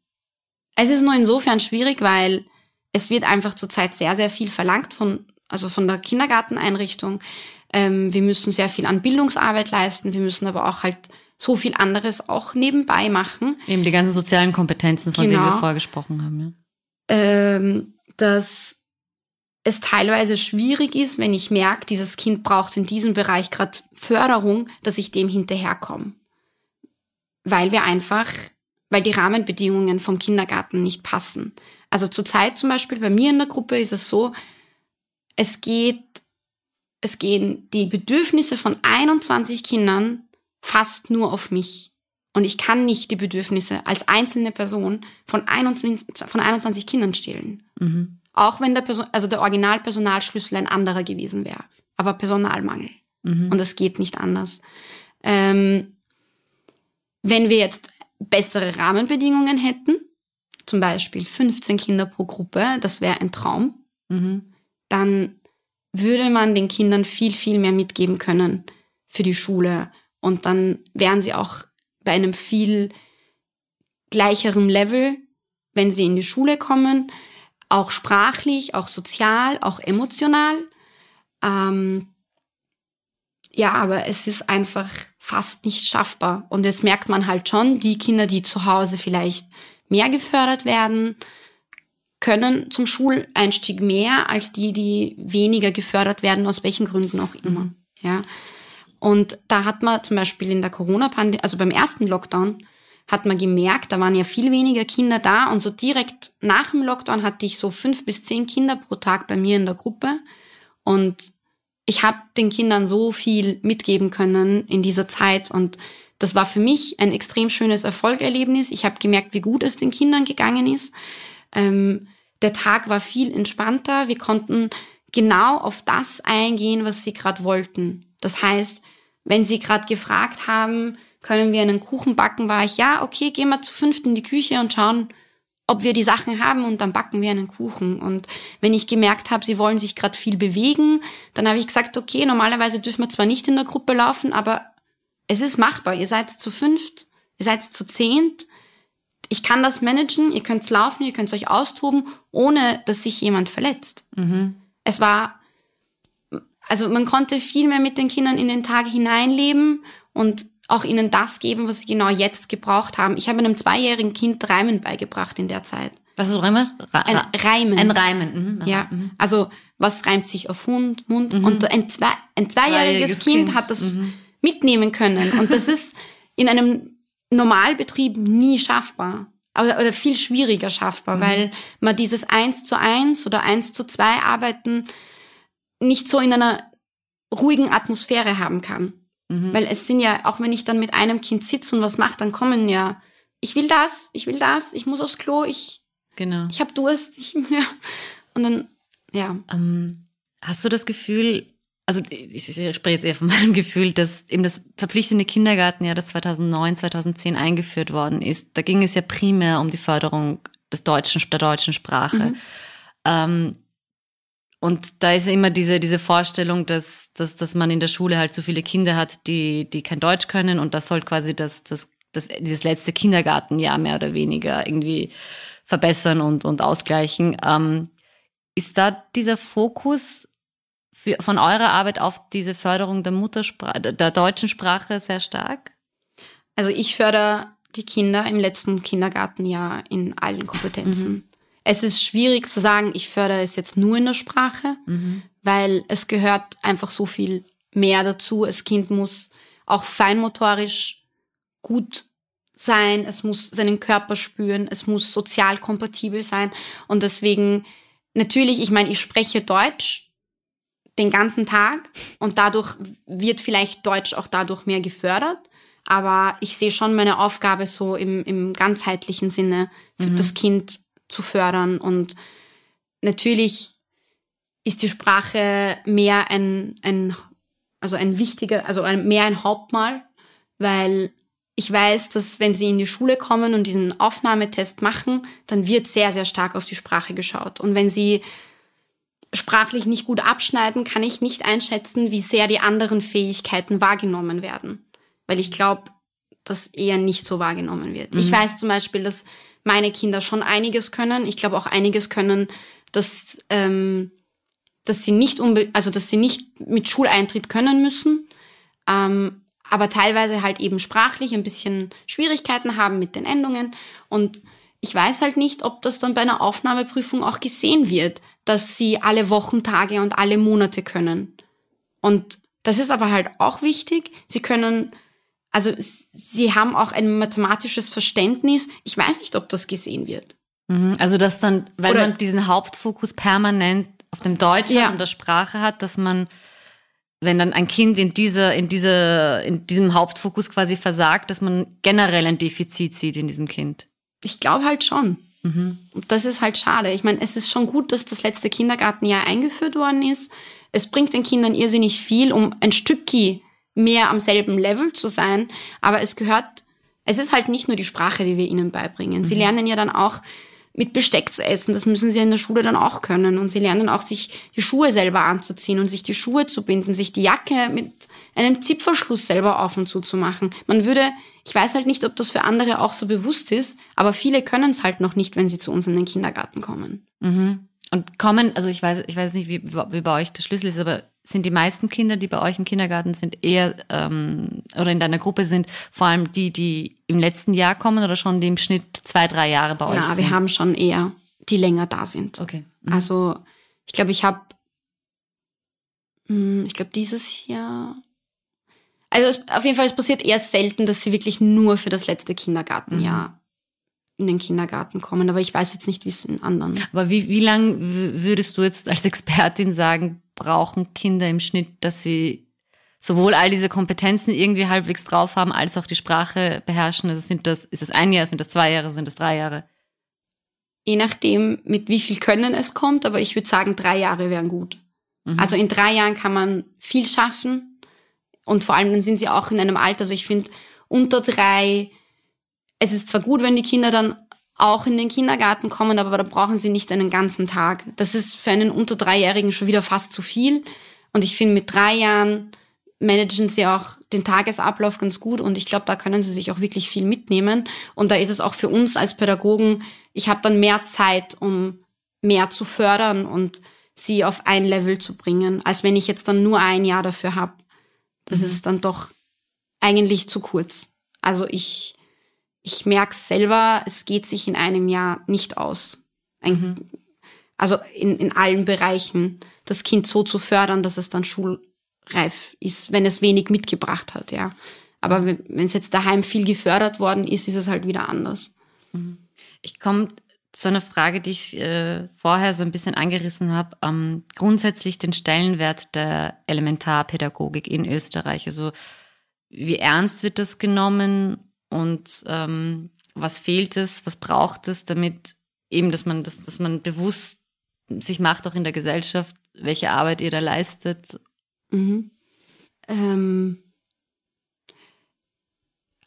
Speaker 2: es ist nur insofern schwierig, weil es wird einfach zurzeit sehr, sehr viel verlangt von, also von der Kindergarteneinrichtung. Ähm, wir müssen sehr viel an Bildungsarbeit leisten. Wir müssen aber auch halt so viel anderes auch nebenbei machen.
Speaker 3: Eben die ganzen sozialen Kompetenzen, von genau. denen wir genau. vorher gesprochen haben. Ja.
Speaker 2: Ähm, dass es teilweise schwierig ist, wenn ich merke, dieses Kind braucht in diesem Bereich gerade Förderung, dass ich dem hinterherkomme. Weil wir einfach, weil die Rahmenbedingungen vom Kindergarten nicht passen. Also zurzeit zum Beispiel bei mir in der Gruppe ist es so, es geht, es gehen die Bedürfnisse von 21 Kindern fast nur auf mich. Und ich kann nicht die Bedürfnisse als einzelne Person von 21, von 21 Kindern stehlen. Mhm. Auch wenn der, Person, also der Originalpersonalschlüssel ein anderer gewesen wäre. Aber Personalmangel. Mhm. Und es geht nicht anders. Ähm, wenn wir jetzt bessere Rahmenbedingungen hätten, zum Beispiel 15 Kinder pro Gruppe, das wäre ein Traum, mhm. dann würde man den Kindern viel, viel mehr mitgeben können für die Schule und dann wären sie auch bei einem viel gleicheren Level, wenn sie in die Schule kommen, auch sprachlich, auch sozial, auch emotional. Ähm, ja, aber es ist einfach fast nicht schaffbar. Und das merkt man halt schon, die Kinder, die zu Hause vielleicht mehr gefördert werden, können zum Schuleinstieg mehr als die, die weniger gefördert werden, aus welchen Gründen auch immer. Mhm. Ja. Und da hat man zum Beispiel in der Corona-Pandemie, also beim ersten Lockdown, hat man gemerkt, da waren ja viel weniger Kinder da und so direkt nach dem Lockdown hatte ich so fünf bis zehn Kinder pro Tag bei mir in der Gruppe und ich habe den Kindern so viel mitgeben können in dieser Zeit und das war für mich ein extrem schönes Erfolgerlebnis. Ich habe gemerkt, wie gut es den Kindern gegangen ist. Ähm, der Tag war viel entspannter. Wir konnten genau auf das eingehen, was sie gerade wollten. Das heißt, wenn sie gerade gefragt haben, können wir einen Kuchen backen, war ich, ja, okay, gehen wir zu fünft in die Küche und schauen, ob wir die Sachen haben und dann backen wir einen Kuchen. Und wenn ich gemerkt habe, sie wollen sich gerade viel bewegen, dann habe ich gesagt, okay, normalerweise dürfen wir zwar nicht in der Gruppe laufen, aber es ist machbar. Ihr seid zu fünft, ihr seid zu zehnt. Ich kann das managen, ihr könnt laufen, ihr könnt euch austoben, ohne dass sich jemand verletzt. Mhm. Es war also man konnte viel mehr mit den Kindern in den Tag hineinleben und auch ihnen das geben, was sie genau jetzt gebraucht haben. Ich habe einem zweijährigen Kind Reimen beigebracht in der Zeit.
Speaker 3: Was ist Reimen?
Speaker 2: Ra ein Reimen.
Speaker 3: Ein Reimen.
Speaker 2: Mhm. Ja, mhm. also was reimt sich auf Hund, Mund? Mhm. Und ein, zwei, ein zweijähriges kind, kind, hat das mhm. mitnehmen können. Und das ist in einem Normalbetrieb nie schaffbar. Oder, oder viel schwieriger schaffbar, mhm. weil man dieses eins zu eins oder eins zu zwei Arbeiten nicht so in einer ruhigen Atmosphäre haben kann. Mhm. Weil es sind ja, auch wenn ich dann mit einem Kind sitze und was mache, dann kommen ja, ich will das, ich will das, ich muss aufs Klo, ich, genau. ich habe Durst, ich, ja. Und dann, ja.
Speaker 3: Ähm, hast du das Gefühl, also ich, ich spreche jetzt eher von meinem Gefühl, dass eben das verpflichtende Kindergarten ja das 2009, 2010 eingeführt worden ist. Da ging es ja primär um die Förderung des deutschen, der deutschen Sprache. Mhm. Ähm, und da ist immer diese, diese Vorstellung, dass, dass, dass man in der Schule halt so viele Kinder hat, die, die kein Deutsch können und das soll quasi das, das, das, dieses letzte Kindergartenjahr mehr oder weniger irgendwie verbessern und, und ausgleichen. Ähm, ist da dieser Fokus für, von eurer Arbeit auf diese Förderung der Muttersprache, der deutschen Sprache sehr stark?
Speaker 2: Also ich fördere die Kinder im letzten Kindergartenjahr in allen Kompetenzen. Mhm. Es ist schwierig zu sagen, ich fördere es jetzt nur in der Sprache, mhm. weil es gehört einfach so viel mehr dazu. Das Kind muss auch feinmotorisch gut sein, es muss seinen Körper spüren, es muss sozial kompatibel sein. Und deswegen, natürlich, ich meine, ich spreche Deutsch den ganzen Tag und dadurch wird vielleicht Deutsch auch dadurch mehr gefördert. Aber ich sehe schon meine Aufgabe so im, im ganzheitlichen Sinne für mhm. das Kind zu fördern. Und natürlich ist die Sprache mehr ein, ein also ein wichtiger, also ein, mehr ein Hauptmal, weil ich weiß, dass wenn sie in die Schule kommen und diesen Aufnahmetest machen, dann wird sehr, sehr stark auf die Sprache geschaut. Und wenn sie sprachlich nicht gut abschneiden, kann ich nicht einschätzen, wie sehr die anderen Fähigkeiten wahrgenommen werden. Weil ich glaube, dass eher nicht so wahrgenommen wird. Mhm. Ich weiß zum Beispiel, dass meine Kinder schon einiges können. Ich glaube auch einiges können, dass, ähm, dass sie nicht unbe also dass sie nicht mit Schuleintritt können müssen. Ähm, aber teilweise halt eben sprachlich ein bisschen Schwierigkeiten haben mit den Endungen. Und ich weiß halt nicht, ob das dann bei einer Aufnahmeprüfung auch gesehen wird, dass sie alle Wochentage und alle Monate können. Und das ist aber halt auch wichtig. Sie können, also sie haben auch ein mathematisches Verständnis. Ich weiß nicht, ob das gesehen wird.
Speaker 3: Mhm. Also dass dann, wenn Oder, man diesen Hauptfokus permanent auf dem Deutschen ja. und der Sprache hat, dass man wenn dann ein Kind in dieser, in dieser, in diesem Hauptfokus quasi versagt, dass man generell ein Defizit sieht in diesem Kind?
Speaker 2: Ich glaube halt schon. Mhm. Und das ist halt schade. Ich meine, es ist schon gut, dass das letzte Kindergartenjahr eingeführt worden ist. Es bringt den Kindern irrsinnig viel, um ein Stückchen mehr am selben Level zu sein. Aber es gehört, es ist halt nicht nur die Sprache, die wir ihnen beibringen. Mhm. Sie lernen ja dann auch mit Besteck zu essen. Das müssen sie in der Schule dann auch können. Und sie lernen auch, sich die Schuhe selber anzuziehen und sich die Schuhe zu binden, sich die Jacke mit einem Zipverschluss selber auf und zu zu machen. Man würde, ich weiß halt nicht, ob das für andere auch so bewusst ist, aber viele können es halt noch nicht, wenn sie zu uns in den Kindergarten kommen.
Speaker 3: Mhm. Und kommen, also ich weiß, ich weiß nicht, wie, wie bei euch der Schlüssel ist, aber sind die meisten Kinder, die bei euch im Kindergarten sind, eher ähm, oder in deiner Gruppe sind, vor allem die, die im letzten Jahr kommen oder schon die im Schnitt zwei, drei Jahre bei euch sind?
Speaker 2: Ja, wir haben schon eher, die länger da sind.
Speaker 3: Okay.
Speaker 2: Mhm. Also ich glaube, ich habe, hm, ich glaube dieses Jahr, also es, auf jeden Fall, es passiert eher selten, dass sie wirklich nur für das letzte Kindergartenjahr mhm in den Kindergarten kommen, aber ich weiß jetzt nicht, wie es in anderen.
Speaker 3: Aber wie, wie lang würdest du jetzt als Expertin sagen, brauchen Kinder im Schnitt, dass sie sowohl all diese Kompetenzen irgendwie halbwegs drauf haben, als auch die Sprache beherrschen? Also sind das, ist das ein Jahr, sind das zwei Jahre, sind das drei Jahre?
Speaker 2: Je nachdem, mit wie viel Können es kommt, aber ich würde sagen, drei Jahre wären gut. Mhm. Also in drei Jahren kann man viel schaffen und vor allem dann sind sie auch in einem Alter, also ich finde, unter drei es ist zwar gut, wenn die Kinder dann auch in den Kindergarten kommen, aber da brauchen sie nicht einen ganzen Tag. Das ist für einen unter Dreijährigen schon wieder fast zu viel. Und ich finde, mit drei Jahren managen sie auch den Tagesablauf ganz gut und ich glaube, da können sie sich auch wirklich viel mitnehmen. Und da ist es auch für uns als Pädagogen, ich habe dann mehr Zeit, um mehr zu fördern und sie auf ein Level zu bringen, als wenn ich jetzt dann nur ein Jahr dafür habe. Das ist dann doch eigentlich zu kurz. Also ich ich merke selber, es geht sich in einem Jahr nicht aus. Ein, mhm. Also in, in allen Bereichen das Kind so zu fördern, dass es dann schulreif ist, wenn es wenig mitgebracht hat, ja. Aber wenn, wenn es jetzt daheim viel gefördert worden ist, ist es halt wieder anders.
Speaker 3: Mhm. Ich komme zu einer Frage, die ich äh, vorher so ein bisschen angerissen habe. Ähm, grundsätzlich den Stellenwert der Elementarpädagogik in Österreich. Also wie ernst wird das genommen und ähm, was fehlt es, was braucht es, damit eben, dass man, dass, dass man bewusst sich macht, auch in der Gesellschaft, welche Arbeit ihr da leistet.
Speaker 2: Mhm. Ähm,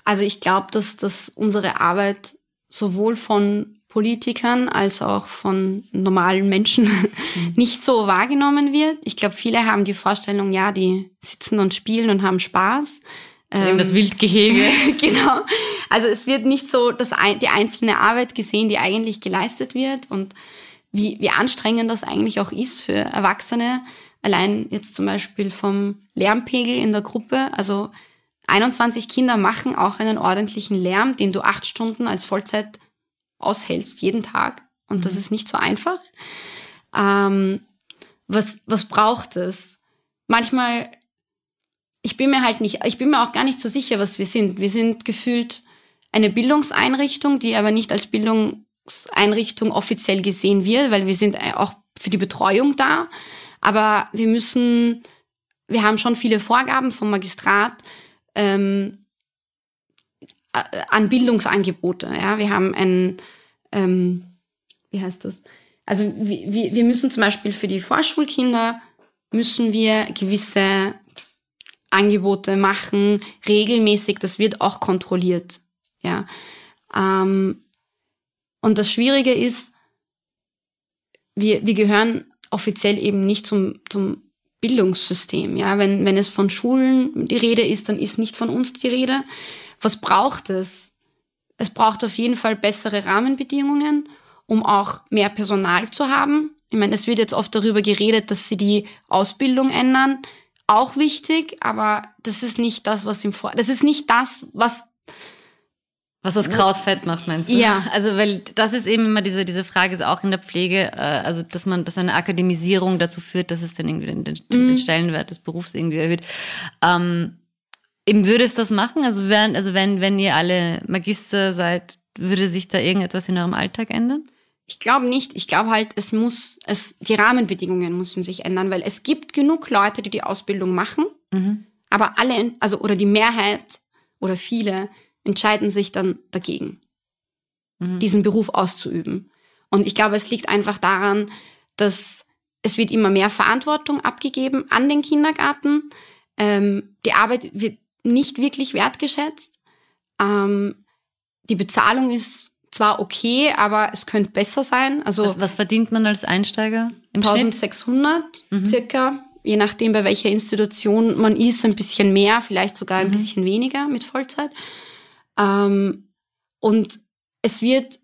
Speaker 2: also ich glaube, dass, dass unsere Arbeit sowohl von Politikern als auch von normalen Menschen mhm. nicht so wahrgenommen wird. Ich glaube, viele haben die Vorstellung, ja, die sitzen und spielen und haben Spaß.
Speaker 3: Ähm, das Wildgehege.
Speaker 2: genau. Also es wird nicht so das, die einzelne Arbeit gesehen, die eigentlich geleistet wird und wie, wie anstrengend das eigentlich auch ist für Erwachsene. Allein jetzt zum Beispiel vom Lärmpegel in der Gruppe. Also 21 Kinder machen auch einen ordentlichen Lärm, den du acht Stunden als Vollzeit aushältst, jeden Tag. Und mhm. das ist nicht so einfach. Ähm, was, was braucht es? Manchmal, ich bin mir halt nicht, ich bin mir auch gar nicht so sicher, was wir sind. Wir sind gefühlt eine Bildungseinrichtung, die aber nicht als Bildungseinrichtung offiziell gesehen wird, weil wir sind auch für die Betreuung da. Aber wir müssen, wir haben schon viele Vorgaben vom Magistrat ähm, an Bildungsangebote. Ja, wir haben ein, ähm, wie heißt das? Also wir, wir müssen zum Beispiel für die Vorschulkinder müssen wir gewisse Angebote machen, regelmäßig, das wird auch kontrolliert. Ja. Ähm, und das Schwierige ist, wir, wir gehören offiziell eben nicht zum, zum Bildungssystem. Ja, wenn, wenn es von Schulen die Rede ist, dann ist nicht von uns die Rede. Was braucht es? Es braucht auf jeden Fall bessere Rahmenbedingungen, um auch mehr Personal zu haben. Ich meine, es wird jetzt oft darüber geredet, dass sie die Ausbildung ändern. Auch wichtig, aber das ist nicht das, was im Vor, das ist nicht das, was
Speaker 3: was das Kraut fett macht, meinst du?
Speaker 2: Ja.
Speaker 3: Also, weil das ist eben immer diese, diese Frage, ist auch in der Pflege, äh, also, dass man, dass eine Akademisierung dazu führt, dass es dann irgendwie den, den, mhm. den Stellenwert des Berufs irgendwie erhöht. Ähm, eben würde es das machen? Also, wenn, also wenn, wenn ihr alle Magister seid, würde sich da irgendetwas in eurem Alltag ändern?
Speaker 2: Ich glaube nicht. Ich glaube halt, es muss, es, die Rahmenbedingungen müssen sich ändern, weil es gibt genug Leute, die die Ausbildung machen, mhm. aber alle, also, oder die Mehrheit oder viele entscheiden sich dann dagegen, mhm. diesen Beruf auszuüben. Und ich glaube, es liegt einfach daran, dass es wird immer mehr Verantwortung abgegeben an den Kindergarten. Ähm, die Arbeit wird nicht wirklich wertgeschätzt. Ähm, die Bezahlung ist zwar okay, aber es könnte besser sein. Also
Speaker 3: was, was verdient man als Einsteiger?
Speaker 2: Im 1600 mhm. circa, je nachdem bei welcher Institution man ist, ein bisschen mehr, vielleicht sogar ein mhm. bisschen weniger mit Vollzeit. Ähm, und es wird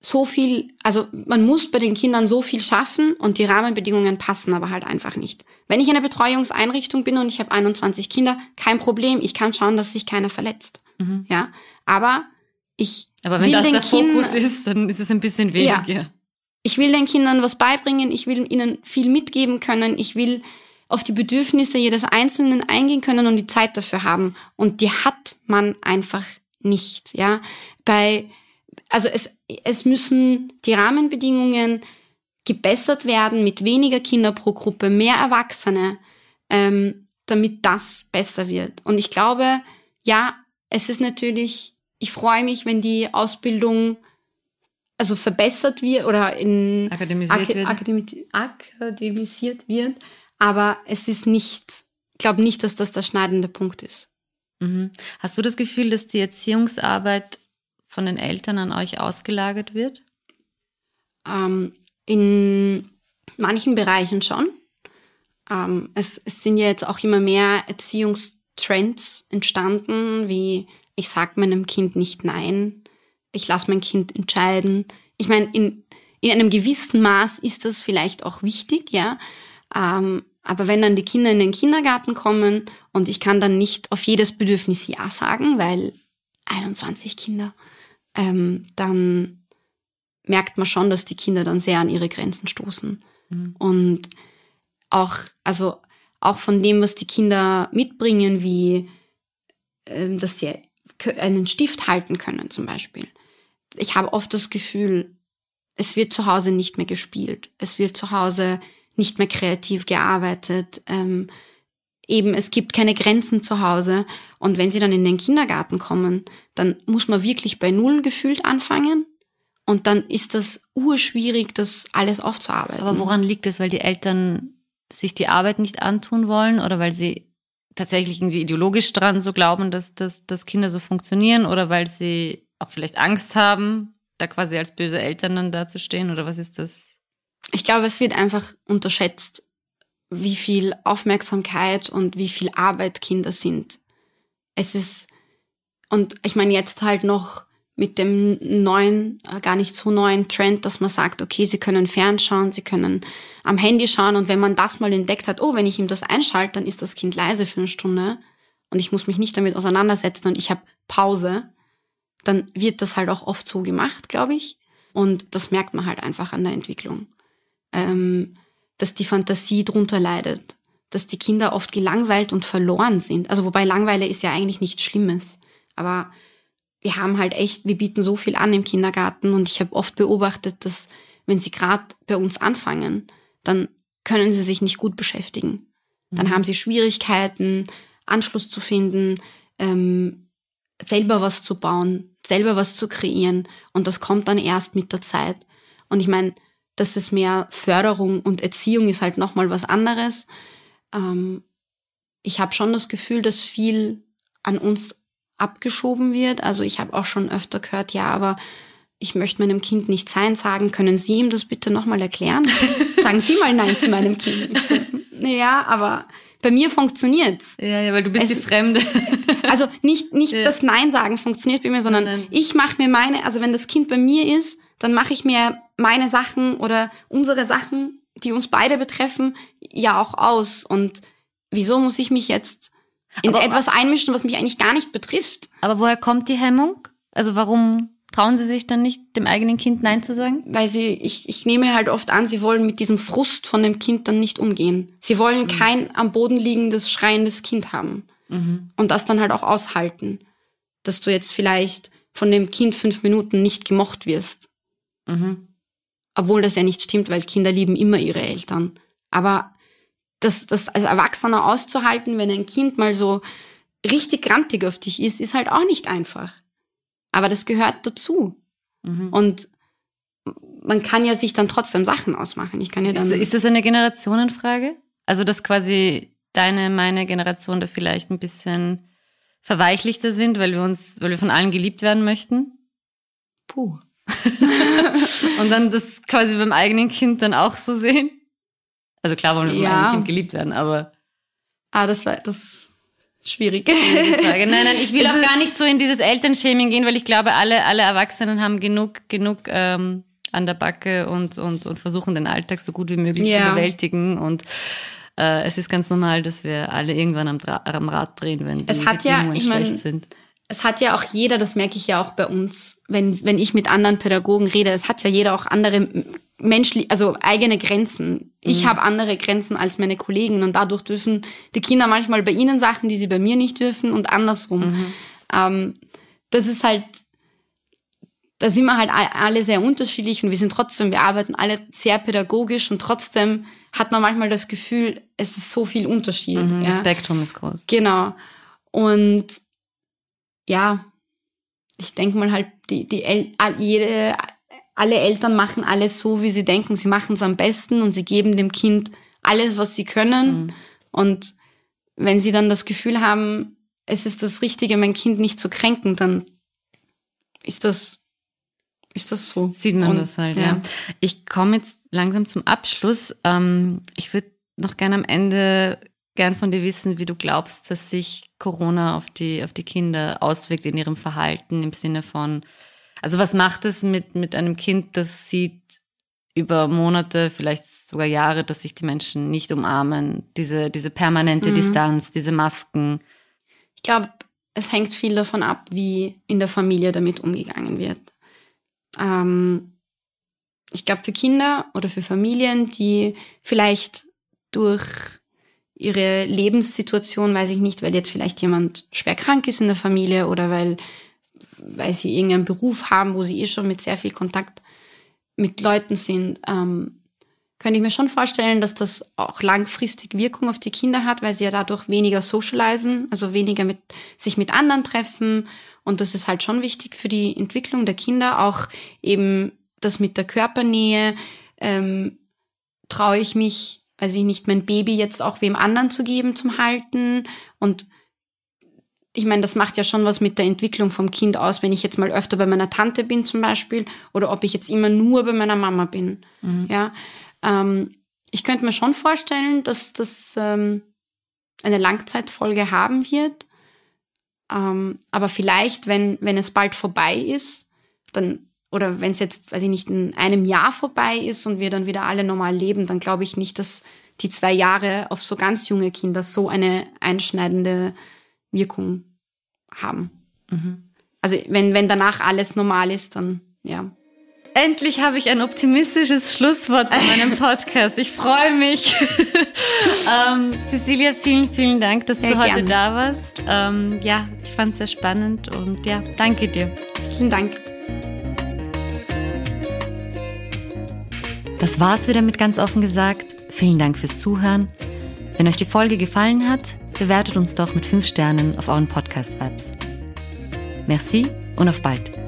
Speaker 2: so viel, also man muss bei den Kindern so viel schaffen und die Rahmenbedingungen passen aber halt einfach nicht. Wenn ich in einer Betreuungseinrichtung bin und ich habe 21 Kinder, kein Problem, ich kann schauen, dass sich keiner verletzt. Mhm. Ja, aber ich
Speaker 3: aber wenn das der Fokus ist, dann ist es ein bisschen weniger. Ja,
Speaker 2: ich will den Kindern was beibringen, ich will ihnen viel mitgeben können, ich will auf die Bedürfnisse jedes Einzelnen eingehen können und die Zeit dafür haben. Und die hat man einfach nicht, ja. Bei, also es, es müssen die Rahmenbedingungen gebessert werden mit weniger Kinder pro Gruppe, mehr Erwachsene, ähm, damit das besser wird. Und ich glaube, ja, es ist natürlich, ich freue mich, wenn die Ausbildung also verbessert wird oder in
Speaker 3: akademisiert, Ak wird.
Speaker 2: Akademi akademisiert wird, aber es ist nicht, ich glaube nicht, dass das der schneidende Punkt ist.
Speaker 3: Mhm. Hast du das Gefühl, dass die Erziehungsarbeit von den Eltern an euch ausgelagert wird?
Speaker 2: Ähm, in manchen Bereichen schon. Ähm, es, es sind ja jetzt auch immer mehr Erziehungstrends entstanden, wie ich sag meinem Kind nicht nein, ich lasse mein Kind entscheiden. Ich meine, in, in einem gewissen Maß ist das vielleicht auch wichtig, ja. Ähm, aber wenn dann die Kinder in den Kindergarten kommen und ich kann dann nicht auf jedes Bedürfnis Ja sagen, weil 21 Kinder, ähm, dann merkt man schon, dass die Kinder dann sehr an ihre Grenzen stoßen. Mhm. Und auch, also auch von dem, was die Kinder mitbringen, wie ähm, dass sie einen Stift halten können zum Beispiel. Ich habe oft das Gefühl, es wird zu Hause nicht mehr gespielt. Es wird zu Hause nicht mehr kreativ gearbeitet. Ähm, eben, es gibt keine Grenzen zu Hause. Und wenn sie dann in den Kindergarten kommen, dann muss man wirklich bei Null gefühlt anfangen. Und dann ist das urschwierig, das alles aufzuarbeiten.
Speaker 3: Aber woran liegt es? Weil die Eltern sich die Arbeit nicht antun wollen oder weil sie tatsächlich irgendwie ideologisch dran so glauben, dass, dass, dass Kinder so funktionieren oder weil sie auch vielleicht Angst haben, da quasi als böse Eltern dann dazustehen oder was ist das?
Speaker 2: ich glaube, es wird einfach unterschätzt, wie viel Aufmerksamkeit und wie viel Arbeit Kinder sind. Es ist Und ich meine, jetzt halt noch mit dem neuen, äh, gar nicht so neuen Trend, dass man sagt, okay, sie können fernschauen, sie können am Handy schauen und wenn man das mal entdeckt hat, oh, wenn ich ihm das einschalte, dann ist das Kind leise für eine Stunde und ich muss mich nicht damit auseinandersetzen und ich habe Pause, dann wird das halt auch oft so gemacht, glaube ich. Und das merkt man halt einfach an der Entwicklung. Ähm, dass die Fantasie drunter leidet, dass die Kinder oft gelangweilt und verloren sind. Also wobei Langweile ist ja eigentlich nichts Schlimmes, aber wir haben halt echt, wir bieten so viel an im Kindergarten und ich habe oft beobachtet, dass wenn sie gerade bei uns anfangen, dann können sie sich nicht gut beschäftigen. Dann mhm. haben sie Schwierigkeiten, Anschluss zu finden, ähm, selber was zu bauen, selber was zu kreieren. Und das kommt dann erst mit der Zeit. Und ich meine, dass es mehr Förderung und Erziehung ist halt nochmal was anderes. Ähm, ich habe schon das Gefühl, dass viel an uns abgeschoben wird. Also ich habe auch schon öfter gehört, ja, aber ich möchte meinem Kind nicht Sein sagen. Können Sie ihm das bitte nochmal erklären? sagen Sie mal Nein zu meinem Kind. So, ja, aber bei mir funktioniert's.
Speaker 3: Ja, ja, weil du bist es, die Fremde.
Speaker 2: also nicht, nicht ja. das Nein sagen funktioniert bei mir, sondern nein, nein. ich mache mir meine, also wenn das Kind bei mir ist, dann mache ich mir meine Sachen oder unsere Sachen, die uns beide betreffen, ja auch aus. Und wieso muss ich mich jetzt in aber, etwas einmischen, was mich eigentlich gar nicht betrifft.
Speaker 3: Aber woher kommt die Hemmung? Also warum trauen Sie sich dann nicht, dem eigenen Kind Nein zu sagen?
Speaker 2: Weil sie, ich, ich nehme halt oft an, sie wollen mit diesem Frust von dem Kind dann nicht umgehen. Sie wollen mhm. kein am Boden liegendes, schreiendes Kind haben. Mhm. Und das dann halt auch aushalten. Dass du jetzt vielleicht von dem Kind fünf Minuten nicht gemocht wirst. Mhm. Obwohl das ja nicht stimmt, weil Kinder lieben immer ihre Eltern. Aber das, das als Erwachsener auszuhalten, wenn ein Kind mal so richtig grantig auf dich ist, ist halt auch nicht einfach. Aber das gehört dazu. Mhm. Und man kann ja sich dann trotzdem Sachen ausmachen. Ich kann ja dann.
Speaker 3: Ist, ist das eine Generationenfrage? Also, dass quasi deine, meine Generation da vielleicht ein bisschen verweichlichter sind, weil wir uns, weil wir von allen geliebt werden möchten?
Speaker 2: Puh.
Speaker 3: Und dann das quasi beim eigenen Kind dann auch so sehen? Also klar wollen wir ja. einem Kind geliebt werden, aber.
Speaker 2: Ah, das war das schwierig.
Speaker 3: Frage. Nein, nein, ich will also, auch gar nicht so in dieses Elternshaming gehen, weil ich glaube, alle, alle Erwachsenen haben genug, genug ähm, an der Backe und, und, und versuchen den Alltag so gut wie möglich ja. zu bewältigen. Und äh, es ist ganz normal, dass wir alle irgendwann am, am Rad drehen, wenn die
Speaker 2: es hat
Speaker 3: ja, ich
Speaker 2: schlecht mein, sind. Es hat ja auch jeder, das merke ich ja auch bei uns, wenn, wenn ich mit anderen Pädagogen rede, es hat ja jeder auch andere menschlich, also eigene Grenzen. Ich mhm. habe andere Grenzen als meine Kollegen und dadurch dürfen die Kinder manchmal bei ihnen Sachen, die sie bei mir nicht dürfen und andersrum. Mhm. Ähm, das ist halt, da sind wir halt alle sehr unterschiedlich und wir sind trotzdem, wir arbeiten alle sehr pädagogisch und trotzdem hat man manchmal das Gefühl, es ist so viel Unterschied.
Speaker 3: Mhm, ja. Das Spektrum ist groß.
Speaker 2: Genau. Und ja, ich denke mal halt, die, die El jede alle Eltern machen alles so, wie sie denken, sie machen es am besten und sie geben dem Kind alles, was sie können. Mhm. Und wenn sie dann das Gefühl haben, es ist das Richtige, mein Kind nicht zu kränken, dann ist das, ist das so.
Speaker 3: Sieht man und, das halt, ja. ja. Ich komme jetzt langsam zum Abschluss. Ähm, ich würde noch gerne am Ende gern von dir wissen, wie du glaubst, dass sich Corona auf die, auf die Kinder auswirkt in ihrem Verhalten im Sinne von, also was macht es mit, mit einem Kind, das sieht über Monate, vielleicht sogar Jahre, dass sich die Menschen nicht umarmen, diese, diese permanente mhm. Distanz, diese Masken?
Speaker 2: Ich glaube, es hängt viel davon ab, wie in der Familie damit umgegangen wird. Ähm, ich glaube, für Kinder oder für Familien, die vielleicht durch ihre Lebenssituation, weiß ich nicht, weil jetzt vielleicht jemand schwer krank ist in der Familie oder weil weil sie irgendeinen Beruf haben, wo sie eh schon mit sehr viel Kontakt mit Leuten sind, ähm, könnte ich mir schon vorstellen, dass das auch langfristig Wirkung auf die Kinder hat, weil sie ja dadurch weniger socialisen, also weniger mit sich mit anderen treffen. Und das ist halt schon wichtig für die Entwicklung der Kinder, auch eben das mit der Körpernähe. Ähm, traue ich mich, weiß ich nicht, mein Baby jetzt auch wem anderen zu geben zum Halten und ich meine, das macht ja schon was mit der Entwicklung vom Kind aus, wenn ich jetzt mal öfter bei meiner Tante bin zum Beispiel oder ob ich jetzt immer nur bei meiner Mama bin. Mhm. Ja, ähm, ich könnte mir schon vorstellen, dass das ähm, eine Langzeitfolge haben wird. Ähm, aber vielleicht, wenn, wenn es bald vorbei ist, dann, oder wenn es jetzt, weiß ich nicht, in einem Jahr vorbei ist und wir dann wieder alle normal leben, dann glaube ich nicht, dass die zwei Jahre auf so ganz junge Kinder so eine einschneidende Wirkung haben. Mhm. Also wenn, wenn danach alles normal ist, dann ja.
Speaker 3: Endlich habe ich ein optimistisches Schlusswort bei meinem Podcast. Ich freue mich. ähm, Cecilia, vielen, vielen Dank, dass sehr du heute gerne. da warst. Ähm, ja, ich fand es sehr spannend und ja, danke dir.
Speaker 2: Vielen Dank.
Speaker 1: Das war's wieder mit ganz offen gesagt. Vielen Dank fürs Zuhören. Wenn euch die Folge gefallen hat, bewertet uns doch mit 5 Sternen auf euren Podcast-Apps. Merci und auf bald.